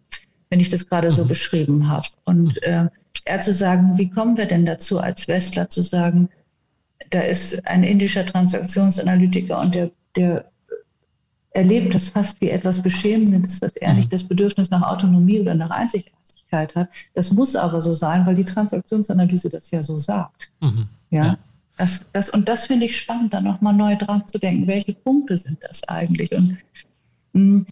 A: wenn ich das gerade so mhm. beschrieben habe. Und äh, eher zu sagen, wie kommen wir denn dazu als Westler zu sagen, da ist ein indischer Transaktionsanalytiker und der, der erlebt das fast wie etwas Beschämendes, dass er nicht mhm. das Bedürfnis nach Autonomie oder nach Einzigartigkeit hat. Das muss aber so sein, weil die Transaktionsanalyse das ja so sagt. Mhm. Ja. ja. Das, das, und das finde ich spannend, da nochmal neu dran zu denken. Welche Punkte sind das eigentlich? Und mh, hm,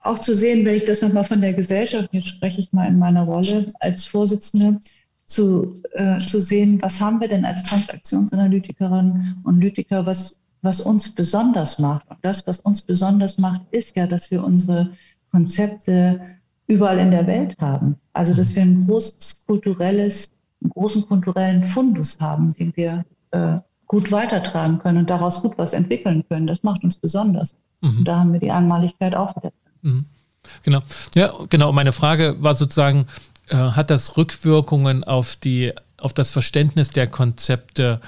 A: auch zu sehen, wenn ich das nochmal von der Gesellschaft, jetzt spreche ich mal in meiner Rolle als Vorsitzende, zu, äh, zu sehen, was haben wir denn als Transaktionsanalytikerinnen und Analytiker, was was uns besonders macht. Und das, was uns besonders macht, ist ja, dass wir unsere Konzepte überall in der Welt haben. Also, dass wir ein großes kulturelles, großen kulturellen Fundus haben, den wir äh, gut weitertragen können und daraus gut was entwickeln können. Das macht uns besonders. Mhm. Und da haben wir die Einmaligkeit auch wieder.
B: Mhm. Genau. Ja, genau. Meine Frage war sozusagen, äh, hat das Rückwirkungen auf die, auf das Verständnis der Konzepte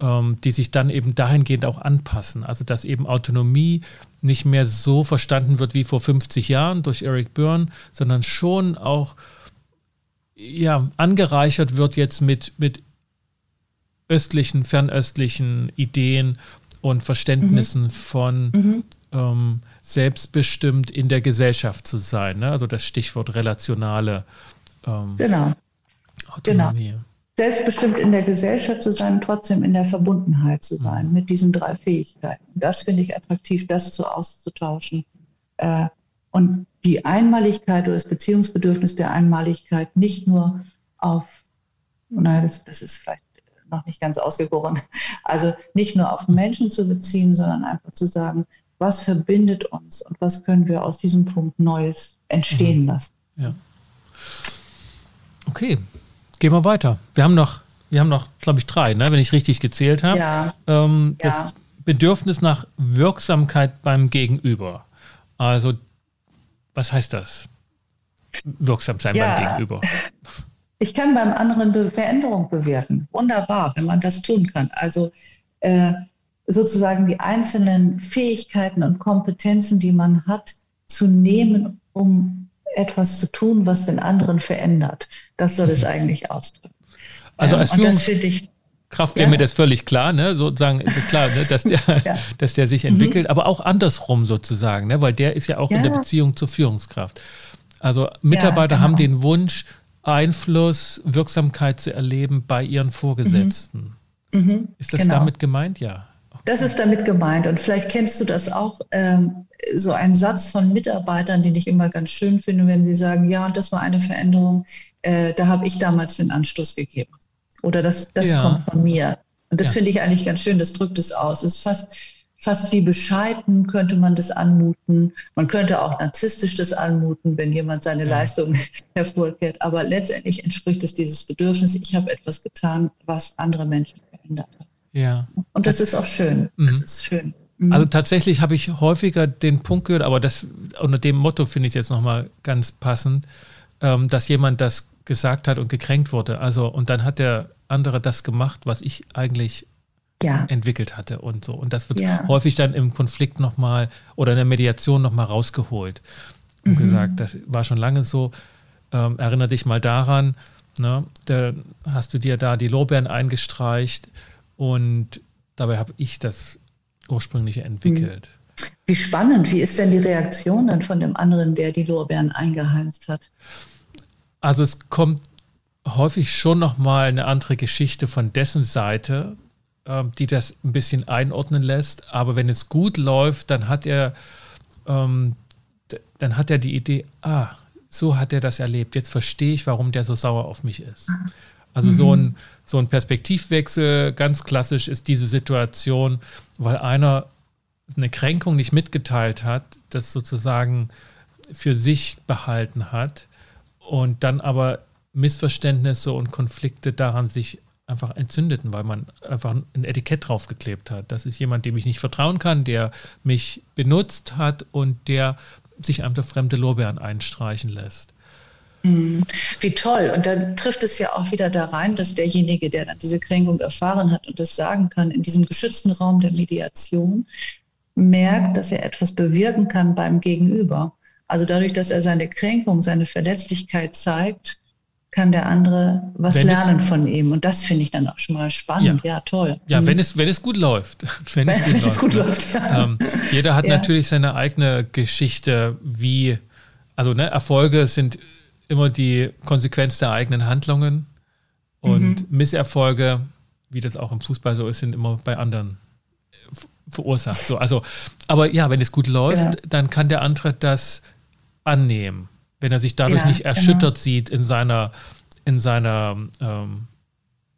B: ähm, die sich dann eben dahingehend auch anpassen. Also dass eben Autonomie nicht mehr so verstanden wird wie vor 50 Jahren durch Eric Byrne, sondern schon auch ja, angereichert wird jetzt mit, mit östlichen, fernöstlichen Ideen und Verständnissen mhm. von mhm. Ähm, selbstbestimmt in der Gesellschaft zu sein. Ne? Also das Stichwort relationale
A: ähm, genau. Autonomie. Genau selbstbestimmt in der Gesellschaft zu sein, trotzdem in der Verbundenheit zu sein mhm. mit diesen drei Fähigkeiten. Das finde ich attraktiv, das zu auszutauschen. Äh, und die Einmaligkeit oder das Beziehungsbedürfnis der Einmaligkeit nicht nur auf, naja, das, das ist vielleicht noch nicht ganz ausgegoren, also nicht nur auf Menschen zu beziehen, sondern einfach zu sagen, was verbindet uns und was können wir aus diesem Punkt Neues entstehen mhm. lassen.
B: Ja. Okay, Gehen wir weiter. Wir haben noch, wir haben noch, glaube ich, drei, ne, wenn ich richtig gezählt habe. Ja. Ähm, ja. Das Bedürfnis nach Wirksamkeit beim Gegenüber. Also, was heißt das? Wirksam sein ja. beim Gegenüber.
A: Ich kann beim anderen Veränderung bewirken. Wunderbar, wenn man das tun kann. Also äh, sozusagen die einzelnen Fähigkeiten und Kompetenzen, die man hat, zu nehmen, um etwas zu tun, was den anderen verändert. Das soll es eigentlich ausdrücken.
B: Also als Führungskraft wäre ja. mir das völlig klar, ne? sozusagen klar, ne? dass, der, ja. dass der sich entwickelt, mhm. aber auch andersrum sozusagen, ne? weil der ist ja auch ja. in der Beziehung zur Führungskraft. Also Mitarbeiter genau. haben den Wunsch, Einfluss, Wirksamkeit zu erleben bei ihren Vorgesetzten. Mhm. Mhm. Ist das genau. damit gemeint? Ja.
A: Das ist damit gemeint. Und vielleicht kennst du das auch, ähm, so ein Satz von Mitarbeitern, den ich immer ganz schön finde, wenn sie sagen, ja, und das war eine Veränderung, äh, da habe ich damals den Anstoß gegeben. Oder das, das ja. kommt von mir. Und das ja. finde ich eigentlich ganz schön, das drückt es aus. Es ist fast, fast wie bescheiden könnte man das anmuten. Man könnte auch narzisstisch das anmuten, wenn jemand seine ja. Leistung hervorkehrt. Aber letztendlich entspricht es dieses Bedürfnis, ich habe etwas getan, was andere Menschen verändert hat.
B: Ja.
A: Und das, das ist auch schön. Das mhm. ist schön.
B: Mhm. Also tatsächlich habe ich häufiger den Punkt gehört, aber das unter dem Motto finde ich es jetzt nochmal ganz passend, ähm, dass jemand das gesagt hat und gekränkt wurde. Also, und dann hat der andere das gemacht, was ich eigentlich ja. entwickelt hatte und so. Und das wird ja. häufig dann im Konflikt nochmal oder in der Mediation nochmal rausgeholt und mhm. gesagt, das war schon lange so. Ähm, erinnere dich mal daran, ne, da hast du dir da die Lorbeeren eingestreicht und dabei habe ich das ursprüngliche entwickelt.
A: Wie spannend. Wie ist denn die Reaktion dann von dem anderen, der die Lorbeeren eingeheimst hat?
B: Also es kommt häufig schon nochmal eine andere Geschichte von dessen Seite, ähm, die das ein bisschen einordnen lässt. Aber wenn es gut läuft, dann hat er, ähm, dann hat er die Idee, ah, so hat er das erlebt. Jetzt verstehe ich, warum der so sauer auf mich ist. Also mhm. so, ein, so ein Perspektivwechsel, ganz klassisch ist diese Situation, weil einer eine Kränkung nicht mitgeteilt hat, das sozusagen für sich behalten hat und dann aber Missverständnisse und Konflikte daran sich einfach entzündeten, weil man einfach ein Etikett draufgeklebt hat. Das ist jemand, dem ich nicht vertrauen kann, der mich benutzt hat und der sich einfach fremde Lorbeeren einstreichen lässt.
A: Mhm. Wie toll. Und dann trifft es ja auch wieder da rein, dass derjenige, der dann diese Kränkung erfahren hat und das sagen kann, in diesem geschützten Raum der Mediation, merkt, dass er etwas bewirken kann beim Gegenüber. Also dadurch, dass er seine Kränkung, seine Verletzlichkeit zeigt, kann der andere was wenn lernen es, von ihm. Und das finde ich dann auch schon mal spannend. Ja, ja toll.
B: Ja, mhm. wenn, es, wenn es gut läuft. Wenn, wenn es gut, wenn läuft, es gut ne? läuft. Ja. Ähm, jeder hat ja. natürlich seine eigene Geschichte, wie, also ne, Erfolge sind immer die Konsequenz der eigenen Handlungen und mhm. Misserfolge, wie das auch im Fußball so ist, sind immer bei anderen verursacht. So, also, aber ja, wenn es gut läuft, dann kann der andere das annehmen, wenn er sich dadurch ja, nicht genau. erschüttert genau. sieht in seiner, in seiner, ähm,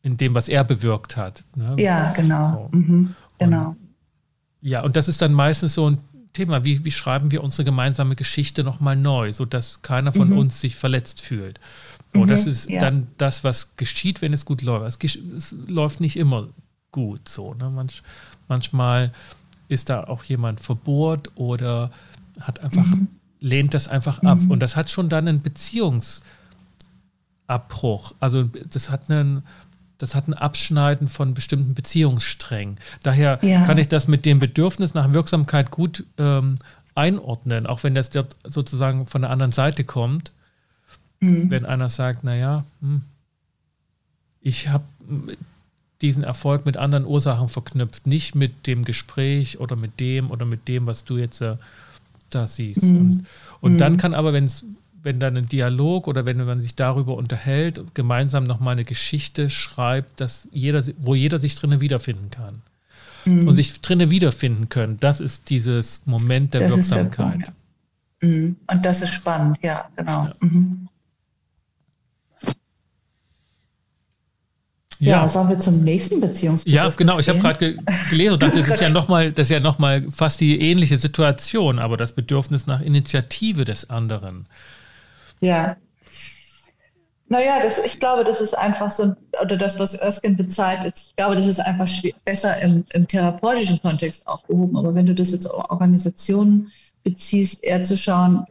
B: in dem, was er bewirkt hat.
A: Ne? Ja, genau. So. Mhm, genau.
B: Und, ja, und das ist dann meistens so ein Thema, wie, wie schreiben wir unsere gemeinsame Geschichte nochmal neu, sodass keiner von mhm. uns sich verletzt fühlt. So, mhm, das ist ja. dann das, was geschieht, wenn es gut läuft. Es, es läuft nicht immer gut so. Ne? Manch, manchmal ist da auch jemand verbohrt oder hat einfach, mhm. Lehnt das einfach ab. Mhm. Und das hat schon dann einen Beziehungsabbruch. Also das hat einen das hat ein Abschneiden von bestimmten Beziehungssträngen. Daher ja. kann ich das mit dem Bedürfnis nach Wirksamkeit gut ähm, einordnen, auch wenn das sozusagen von der anderen Seite kommt. Mhm. Wenn einer sagt, naja, hm, ich habe diesen Erfolg mit anderen Ursachen verknüpft, nicht mit dem Gespräch oder mit dem oder mit dem, was du jetzt äh, da siehst. Mhm. Und, und mhm. dann kann aber, wenn es wenn dann ein Dialog oder wenn man sich darüber unterhält, gemeinsam nochmal eine Geschichte schreibt, dass jeder, wo jeder sich drinnen wiederfinden kann. Mhm. Und sich drinnen wiederfinden können, das ist dieses Moment der das Wirksamkeit. Der Punkt,
A: ja. mhm. Und das ist spannend, ja, genau. Ja. Mhm. Ja, ja, sollen wir zum nächsten Beziehungsbedürfnis
B: Ja, genau. Ich habe gerade ge gelesen und dachte, das ist ja nochmal, das ist ja nochmal fast die ähnliche Situation, aber das Bedürfnis nach Initiative des anderen.
A: Ja. Naja, das, ich glaube, das ist einfach so, oder das, was Erskine bezahlt, ich glaube, das ist einfach besser im, im therapeutischen Kontext aufgehoben. Aber wenn du das jetzt auf Organisationen beziehst, eher zu schauen,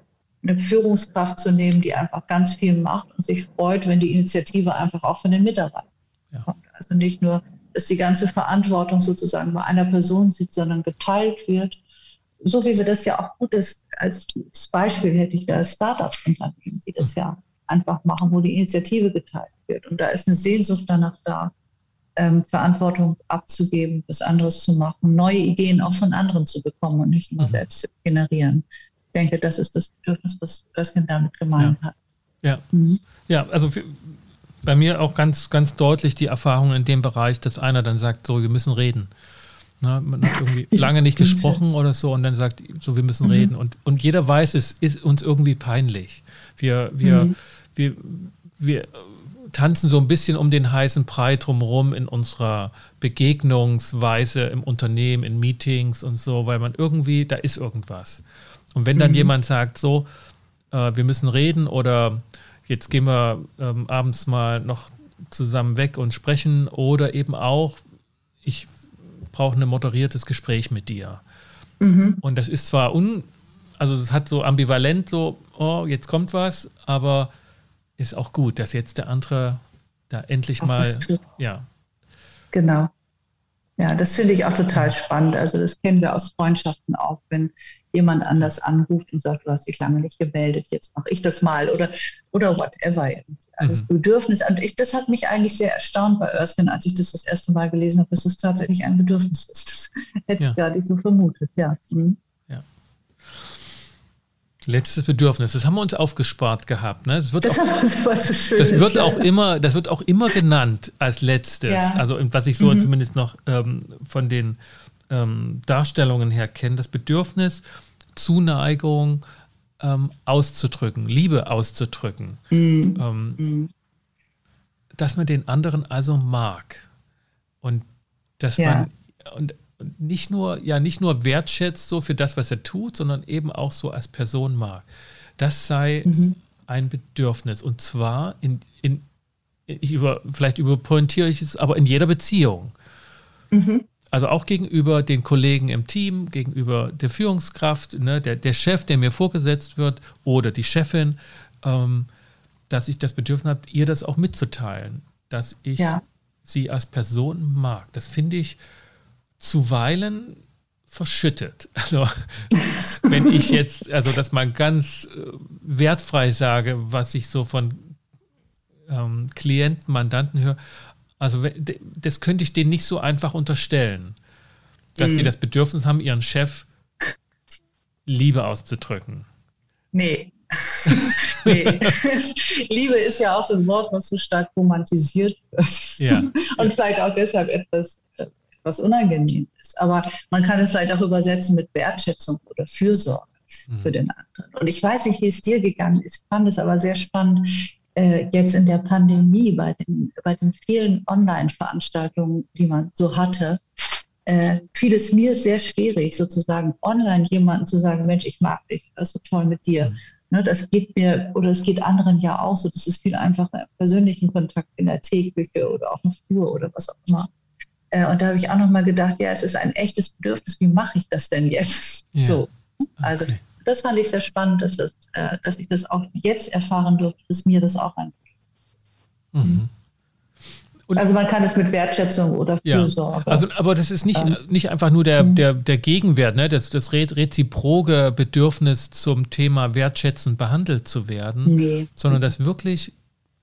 A: eine Führungskraft zu nehmen, die einfach ganz viel macht und sich freut, wenn die Initiative einfach auch von den Mitarbeitern ja. Also nicht nur, dass die ganze Verantwortung sozusagen bei einer Person sieht, sondern geteilt wird so wie wir das ja auch gut ist, als Beispiel hätte ich da Startup-Unternehmen, die das ja einfach machen, wo die Initiative geteilt wird. Und da ist eine Sehnsucht danach da, ähm, Verantwortung abzugeben, was anderes zu machen, neue Ideen auch von anderen zu bekommen und nicht nur mhm. selbst zu generieren. Ich denke, das ist das Bedürfnis, was Erskine damit gemeint
B: ja.
A: hat.
B: Ja, mhm. ja also bei mir auch ganz, ganz deutlich die Erfahrung in dem Bereich, dass einer dann sagt, so, wir müssen reden. Na, man hat irgendwie lange nicht gesprochen oder so und dann sagt, so, wir müssen mhm. reden. Und, und jeder weiß, es ist uns irgendwie peinlich. Wir, wir, mhm. wir, wir tanzen so ein bisschen um den heißen Brei drumherum in unserer Begegnungsweise im Unternehmen, in Meetings und so, weil man irgendwie, da ist irgendwas. Und wenn dann mhm. jemand sagt, so, äh, wir müssen reden oder jetzt gehen wir ähm, abends mal noch zusammen weg und sprechen oder eben auch, ich brauche ein moderiertes Gespräch mit dir. Mhm. Und das ist zwar un, also es hat so ambivalent so, oh, jetzt kommt was, aber ist auch gut, dass jetzt der andere da endlich auch mal, ja.
A: Genau. Ja, das finde ich auch total spannend. Also das kennen wir aus Freundschaften auch, wenn jemand anders anruft und sagt, du hast dich lange nicht gemeldet, jetzt mache ich das mal oder, oder whatever. Also mhm. Bedürfnis, und ich, das hat mich eigentlich sehr erstaunt bei Erskine, als ich das das erste Mal gelesen habe, dass es tatsächlich ein Bedürfnis ist. Das hätte ja. ich gar nicht so vermutet, ja. Mhm. ja.
B: Letztes Bedürfnis, das haben wir uns aufgespart gehabt. Ne? Das, wird
A: das,
B: auch,
A: so schön
B: das wird auch immer, das wird auch immer genannt als letztes. Ja. Also was ich so mhm. zumindest noch ähm, von den ähm, Darstellungen her kennen, das Bedürfnis, Zuneigung ähm, auszudrücken, Liebe auszudrücken. Mhm. Ähm, mhm. Dass man den anderen also mag. Und dass ja. man und, nicht nur, ja, nicht nur wertschätzt so für das, was er tut, sondern eben auch so als Person mag. Das sei mhm. ein Bedürfnis. Und zwar in, in, ich über, vielleicht überpointiere ich es, aber in jeder Beziehung. Mhm. Also auch gegenüber den Kollegen im Team, gegenüber der Führungskraft, ne, der, der Chef, der mir vorgesetzt wird oder die Chefin, ähm, dass ich das Bedürfnis habe, ihr das auch mitzuteilen, dass ich ja. sie als Person mag. Das finde ich zuweilen verschüttet. Also wenn ich jetzt, also das mal ganz äh, wertfrei sage, was ich so von ähm, Klienten, Mandanten höre, also das könnte ich denen nicht so einfach unterstellen, dass mhm. die das Bedürfnis haben, ihren Chef Liebe auszudrücken.
A: Nee. nee. Liebe ist ja auch so ein Wort, was so stark romantisiert wird. Ja. Und vielleicht auch deshalb etwas, etwas unangenehm ist. Aber man kann es vielleicht auch übersetzen mit Wertschätzung oder Fürsorge mhm. für den anderen. Und ich weiß nicht, wie es dir gegangen ist. Ich fand es aber sehr spannend äh, jetzt in der Pandemie bei den, bei den vielen Online-Veranstaltungen, die man so hatte, äh, fiel es mir sehr schwierig, sozusagen online jemanden zu sagen, Mensch, ich mag dich, das ist so toll mit dir. Mhm. Ne, das geht mir oder es geht anderen ja auch so. Das ist viel einfacher im persönlichen Kontakt in der Teeküche oder auf dem Flur oder was auch immer. Äh, und da habe ich auch nochmal gedacht, ja, es ist ein echtes Bedürfnis, wie mache ich das denn jetzt? Ja. So. Also okay das fand ich sehr spannend, dass, das, äh, dass ich das auch jetzt erfahren durfte, dass mir das auch ein. Mhm. also man kann es mit Wertschätzung oder Fürsorge.
B: Ja. Also, aber das ist nicht, ähm, nicht einfach nur der, mhm. der, der Gegenwert, ne? das, das reziproge Bedürfnis zum Thema wertschätzend behandelt zu werden, nee. sondern das wirklich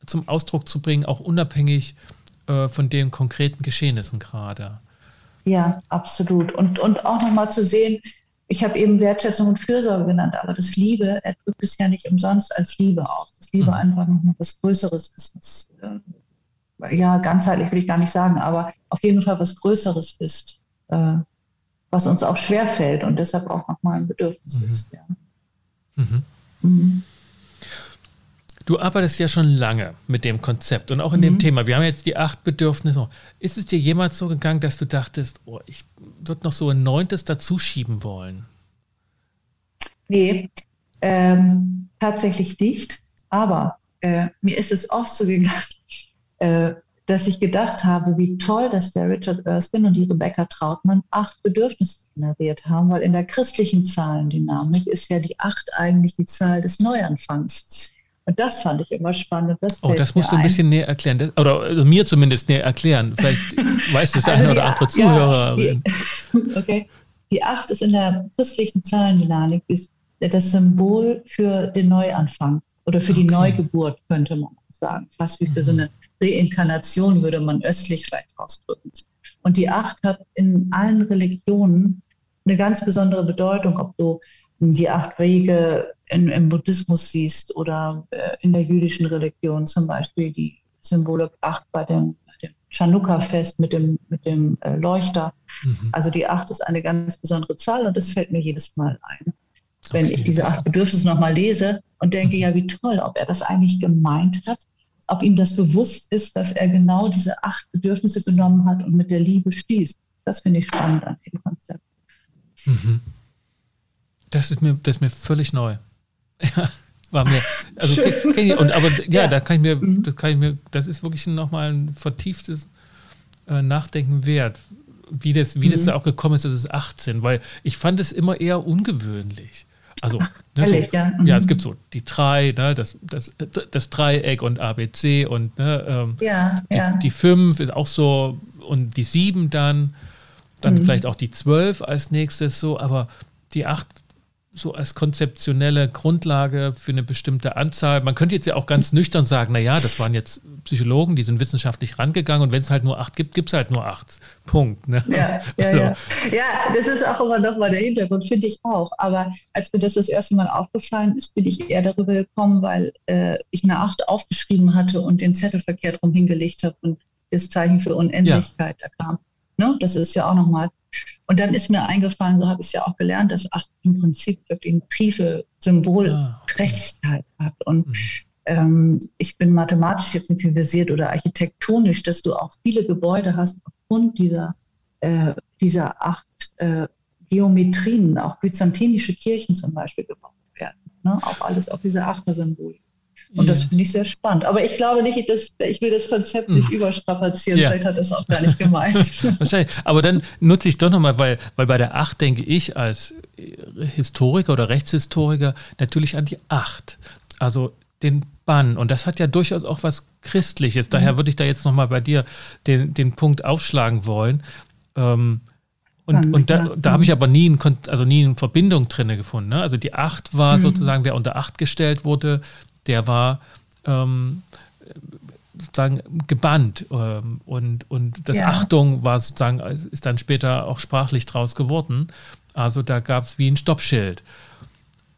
B: zum Ausdruck zu bringen, auch unabhängig äh, von den konkreten Geschehnissen gerade.
A: Ja, absolut. Und, und auch nochmal zu sehen, ich habe eben Wertschätzung und Fürsorge genannt, aber das Liebe, er drückt es ja nicht umsonst als Liebe aus. Das Liebe mhm. einfach noch was Größeres ist. Was, äh, ja, ganzheitlich will ich gar nicht sagen, aber auf jeden Fall was Größeres ist, äh, was uns auch schwerfällt und deshalb auch nochmal ein Bedürfnis mhm. ist. Ja. Mhm.
B: Du arbeitest ja schon lange mit dem Konzept und auch in mhm. dem Thema. Wir haben jetzt die acht Bedürfnisse. Ist es dir jemals so gegangen, dass du dachtest, oh, ich würde noch so ein neuntes dazuschieben wollen?
A: Nee, ähm, tatsächlich nicht. Aber äh, mir ist es oft so gegangen, äh, dass ich gedacht habe, wie toll, dass der Richard Erskine und die Rebecca Trautmann acht Bedürfnisse generiert haben, weil in der christlichen Zahlendynamik ist ja die acht eigentlich die Zahl des Neuanfangs. Und das fand ich immer spannend.
B: Das oh, das musst du ein bisschen näher erklären. Das, oder also mir zumindest näher erklären. Vielleicht weiß das also eine oder andere Zuhörerin.
A: Ja, die, okay. Die Acht ist in der christlichen Zahlenmechanik ist das Symbol für den Neuanfang oder für okay. die Neugeburt, könnte man sagen. Fast wie für so eine Reinkarnation würde man östlich vielleicht ausdrücken. Und die Acht hat in allen Religionen eine ganz besondere Bedeutung, ob du die acht Wege in, im Buddhismus siehst oder äh, in der jüdischen Religion zum Beispiel die Symbole acht bei dem, dem Chanukka-Fest mit dem, mit dem äh, Leuchter. Mhm. Also die acht ist eine ganz besondere Zahl und das fällt mir jedes Mal ein, wenn okay. ich diese acht Bedürfnisse nochmal lese und denke, mhm. ja, wie toll, ob er das eigentlich gemeint hat, ob ihm das bewusst ist, dass er genau diese acht Bedürfnisse genommen hat und mit der Liebe schließt. Das finde ich spannend an dem Konzept.
B: Mhm. Das ist mir, das ist mir völlig neu. Ja, war mir, also ich, und aber ja, ja, da kann ich mir, mhm. das kann ich mir, das ist wirklich nochmal ein vertieftes äh, Nachdenken wert, wie das, wie mhm. das da auch gekommen ist, dass es 18, weil ich fand es immer eher ungewöhnlich. Also, ne, Ehrlich, so, ja. Mhm. ja. es gibt so die drei, ne, das, das, das Dreieck und ABC und ne, ähm, ja, die, ja. die fünf ist auch so und die sieben dann, dann mhm. vielleicht auch die zwölf als nächstes so, aber die acht so als konzeptionelle Grundlage für eine bestimmte Anzahl. Man könnte jetzt ja auch ganz nüchtern sagen, naja, das waren jetzt Psychologen, die sind wissenschaftlich rangegangen und wenn es halt nur acht gibt, gibt es halt nur acht. Punkt. Ne?
A: Ja, ja, also. ja. ja, das ist auch immer nochmal der Hintergrund, finde ich auch. Aber als mir das das erste Mal aufgefallen ist, bin ich eher darüber gekommen, weil äh, ich eine acht aufgeschrieben hatte und den Zettel verkehrt rum hingelegt habe und das Zeichen für Unendlichkeit ja. da kam. Ne? Das ist ja auch nochmal und dann ist mir eingefallen, so habe ich es ja auch gelernt, dass acht im Prinzip wirklich eine tiefe Symbolprächtigkeit ah, okay. hat. Und mhm. ähm, ich bin mathematisch jetzt nicht versiert oder architektonisch, dass du auch viele Gebäude hast aufgrund dieser, äh, dieser acht äh, Geometrien, auch byzantinische Kirchen zum Beispiel gebaut werden. Ne? Auch alles auf diese Achter-Symbolik. Und ja. das finde ich sehr spannend. Aber ich glaube nicht, dass ich will das Konzept nicht hm. überstrapazieren. Ja. Vielleicht hat das auch gar nicht gemeint.
B: Wahrscheinlich. Aber dann nutze ich doch nochmal, weil, weil bei der Acht denke ich als Historiker oder Rechtshistoriker natürlich an die Acht. Also den Bann. Und das hat ja durchaus auch was Christliches. Daher mhm. würde ich da jetzt nochmal bei dir den, den Punkt aufschlagen wollen. Ähm, und, und da, da habe ich aber nie, ein, also nie eine Verbindung drin gefunden. Ne? Also die Acht war mhm. sozusagen, wer unter Acht gestellt wurde, der war ähm, sozusagen gebannt. Ähm, und, und das ja. Achtung war sozusagen, ist dann später auch sprachlich draus geworden. Also da gab es wie ein Stoppschild.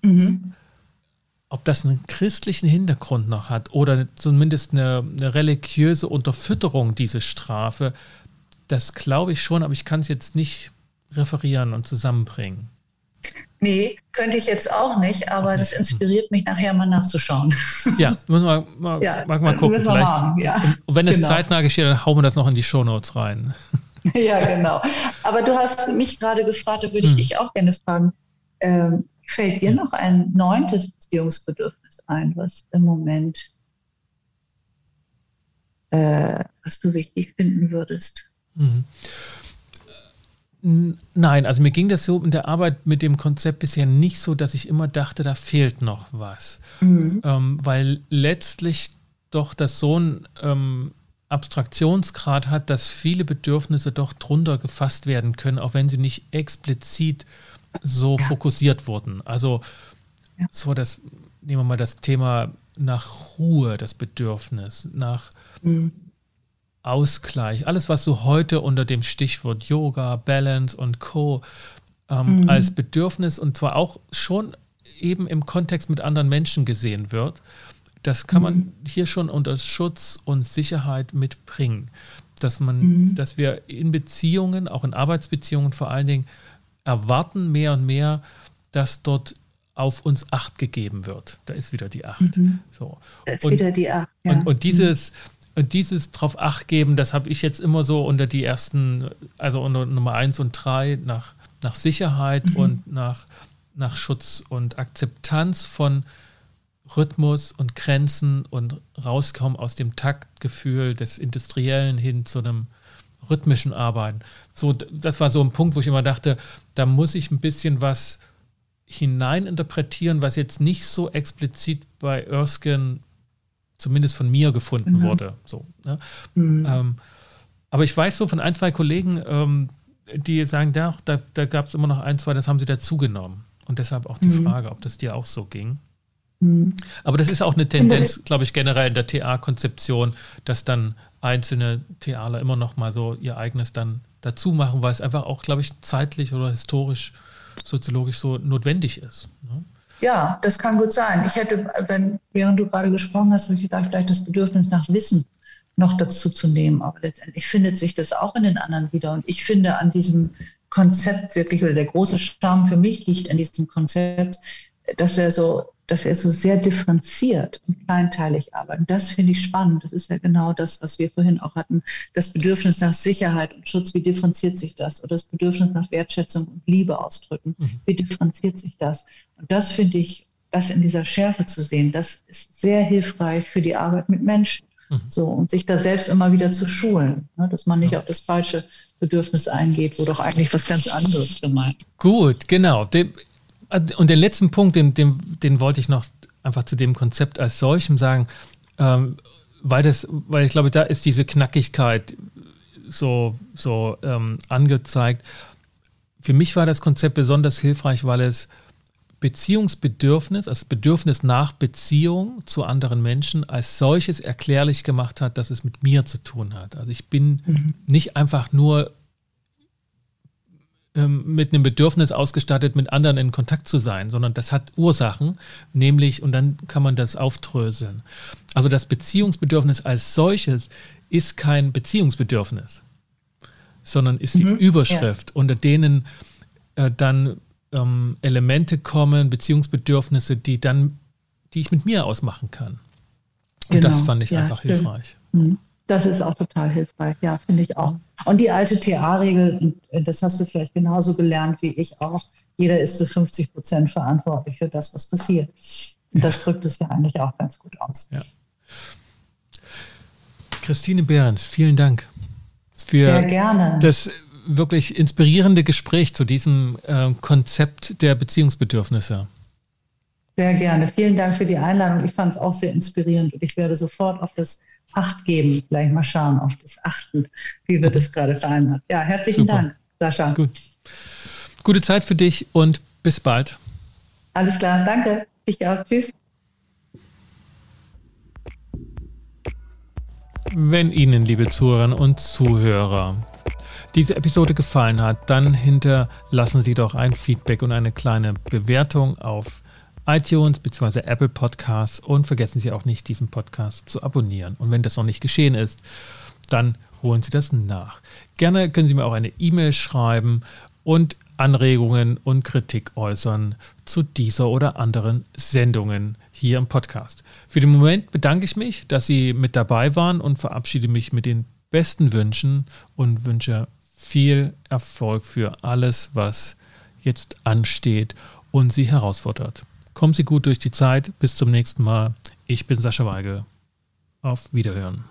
B: Mhm. Ob das einen christlichen Hintergrund noch hat oder zumindest eine, eine religiöse Unterfütterung, diese Strafe, das glaube ich schon, aber ich kann es jetzt nicht referieren und zusammenbringen?
A: Nee, könnte ich jetzt auch nicht, aber das inspiriert mich nachher mal nachzuschauen.
B: Ja, müssen wir mal, ja, mal, mal gucken. Vielleicht, haben, ja. Und wenn es genau. zeitnah geschieht, dann hauen wir das noch in die Shownotes rein.
A: Ja, genau. Aber du hast mich gerade gefragt, da würde ich hm. dich auch gerne fragen. Ähm, fällt dir noch ein neuntes Beziehungsbedürfnis ein, was im Moment, äh, was du wichtig finden würdest? Mhm.
B: Nein, also mir ging das so in der Arbeit mit dem Konzept bisher nicht so, dass ich immer dachte, da fehlt noch was. Mhm. Ähm, weil letztlich doch das so ein ähm, Abstraktionsgrad hat, dass viele Bedürfnisse doch drunter gefasst werden können, auch wenn sie nicht explizit so ja. fokussiert wurden. Also ja. so das, nehmen wir mal das Thema nach Ruhe, das Bedürfnis, nach mhm. Ausgleich, alles, was du heute unter dem Stichwort Yoga, Balance und Co. Ähm, mhm. als Bedürfnis und zwar auch schon eben im Kontext mit anderen Menschen gesehen wird, das kann mhm. man hier schon unter Schutz und Sicherheit mitbringen. Dass man, mhm. dass wir in Beziehungen, auch in Arbeitsbeziehungen vor allen Dingen, erwarten mehr und mehr, dass dort auf uns Acht gegeben wird. Da ist wieder die Acht. Mhm.
A: So. Da ist und, wieder die Acht.
B: Ja. Und, und dieses, und dieses drauf Acht geben, das habe ich jetzt immer so unter die ersten, also unter Nummer eins und drei nach, nach Sicherheit mhm. und nach, nach Schutz und Akzeptanz von Rhythmus und Grenzen und rauskommen aus dem Taktgefühl des Industriellen hin zu einem rhythmischen Arbeiten. So, das war so ein Punkt, wo ich immer dachte, da muss ich ein bisschen was hineininterpretieren, was jetzt nicht so explizit bei Erskine zumindest von mir gefunden mhm. wurde. So, ne? mhm. ähm, aber ich weiß so von ein, zwei Kollegen, ähm, die sagen, da, da, da gab es immer noch ein, zwei, das haben sie dazugenommen. Und deshalb auch die mhm. Frage, ob das dir auch so ging. Mhm. Aber das ist auch eine Tendenz, glaube ich, generell in der TA-Konzeption, dass dann einzelne TAler immer noch mal so ihr eigenes dann dazu machen, weil es einfach auch, glaube ich, zeitlich oder historisch, soziologisch so notwendig ist. Ne?
A: Ja, das kann gut sein. Ich hätte, wenn, während du gerade gesprochen hast, habe ich gedacht, vielleicht das Bedürfnis nach Wissen noch dazu zu nehmen. Aber letztendlich findet sich das auch in den anderen wieder. Und ich finde an diesem Konzept wirklich, oder der große Charme für mich liegt an diesem Konzept, dass er so dass er so sehr differenziert und kleinteilig arbeitet. Das finde ich spannend. Das ist ja genau das, was wir vorhin auch hatten. Das Bedürfnis nach Sicherheit und Schutz, wie differenziert sich das? Oder das Bedürfnis nach Wertschätzung und Liebe ausdrücken, mhm. wie differenziert sich das? Und das finde ich, das in dieser Schärfe zu sehen, das ist sehr hilfreich für die Arbeit mit Menschen. Mhm. So, und sich da selbst immer wieder zu schulen, ne, dass man nicht auf das falsche Bedürfnis eingeht, wo doch eigentlich was ganz anderes gemeint ist.
B: Gut, genau. Und den letzten Punkt, den, den, den wollte ich noch einfach zu dem Konzept als solchem sagen, ähm, weil, das, weil ich glaube, da ist diese Knackigkeit so, so ähm, angezeigt. Für mich war das Konzept besonders hilfreich, weil es Beziehungsbedürfnis, also Bedürfnis nach Beziehung zu anderen Menschen als solches erklärlich gemacht hat, dass es mit mir zu tun hat. Also ich bin mhm. nicht einfach nur ähm, mit einem Bedürfnis ausgestattet, mit anderen in Kontakt zu sein, sondern das hat Ursachen, nämlich, und dann kann man das aufdröseln. Also das Beziehungsbedürfnis als solches ist kein Beziehungsbedürfnis, sondern ist die mhm, Überschrift, ja. unter denen äh, dann ähm, Elemente kommen, Beziehungsbedürfnisse, die dann, die ich mit mir ausmachen kann. Und genau, das fand ich ja, einfach hilfreich. Mhm.
A: Das ist auch total hilfreich, ja, finde ich auch. Und die alte TA-Regel, das hast du vielleicht genauso gelernt wie ich auch, jeder ist zu 50 Prozent verantwortlich für das, was passiert. Und das drückt es ja eigentlich auch ganz gut aus.
B: Ja. Christine Behrens, vielen Dank für das wirklich inspirierende Gespräch zu diesem äh, Konzept der Beziehungsbedürfnisse.
A: Sehr gerne. Vielen Dank für die Einladung. Ich fand es auch sehr inspirierend und ich werde sofort auf das Acht geben. Gleich mal schauen auf das Achten, wie wird es gerade vereinbart. Ja, herzlichen Super. Dank, Sascha.
B: Gut. Gute Zeit für dich und bis bald.
A: Alles klar, danke. Ich auch. Tschüss.
B: Wenn Ihnen, liebe Zuhörerinnen und Zuhörer, diese Episode gefallen hat, dann hinterlassen Sie doch ein Feedback und eine kleine Bewertung auf iTunes bzw. Apple Podcasts und vergessen Sie auch nicht, diesen Podcast zu abonnieren. Und wenn das noch nicht geschehen ist, dann holen Sie das nach. Gerne können Sie mir auch eine E-Mail schreiben und Anregungen und Kritik äußern zu dieser oder anderen Sendungen hier im Podcast. Für den Moment bedanke ich mich, dass Sie mit dabei waren und verabschiede mich mit den besten Wünschen und wünsche viel Erfolg für alles, was jetzt ansteht und Sie herausfordert. Kommen Sie gut durch die Zeit. Bis zum nächsten Mal. Ich bin Sascha Weige. Auf Wiederhören.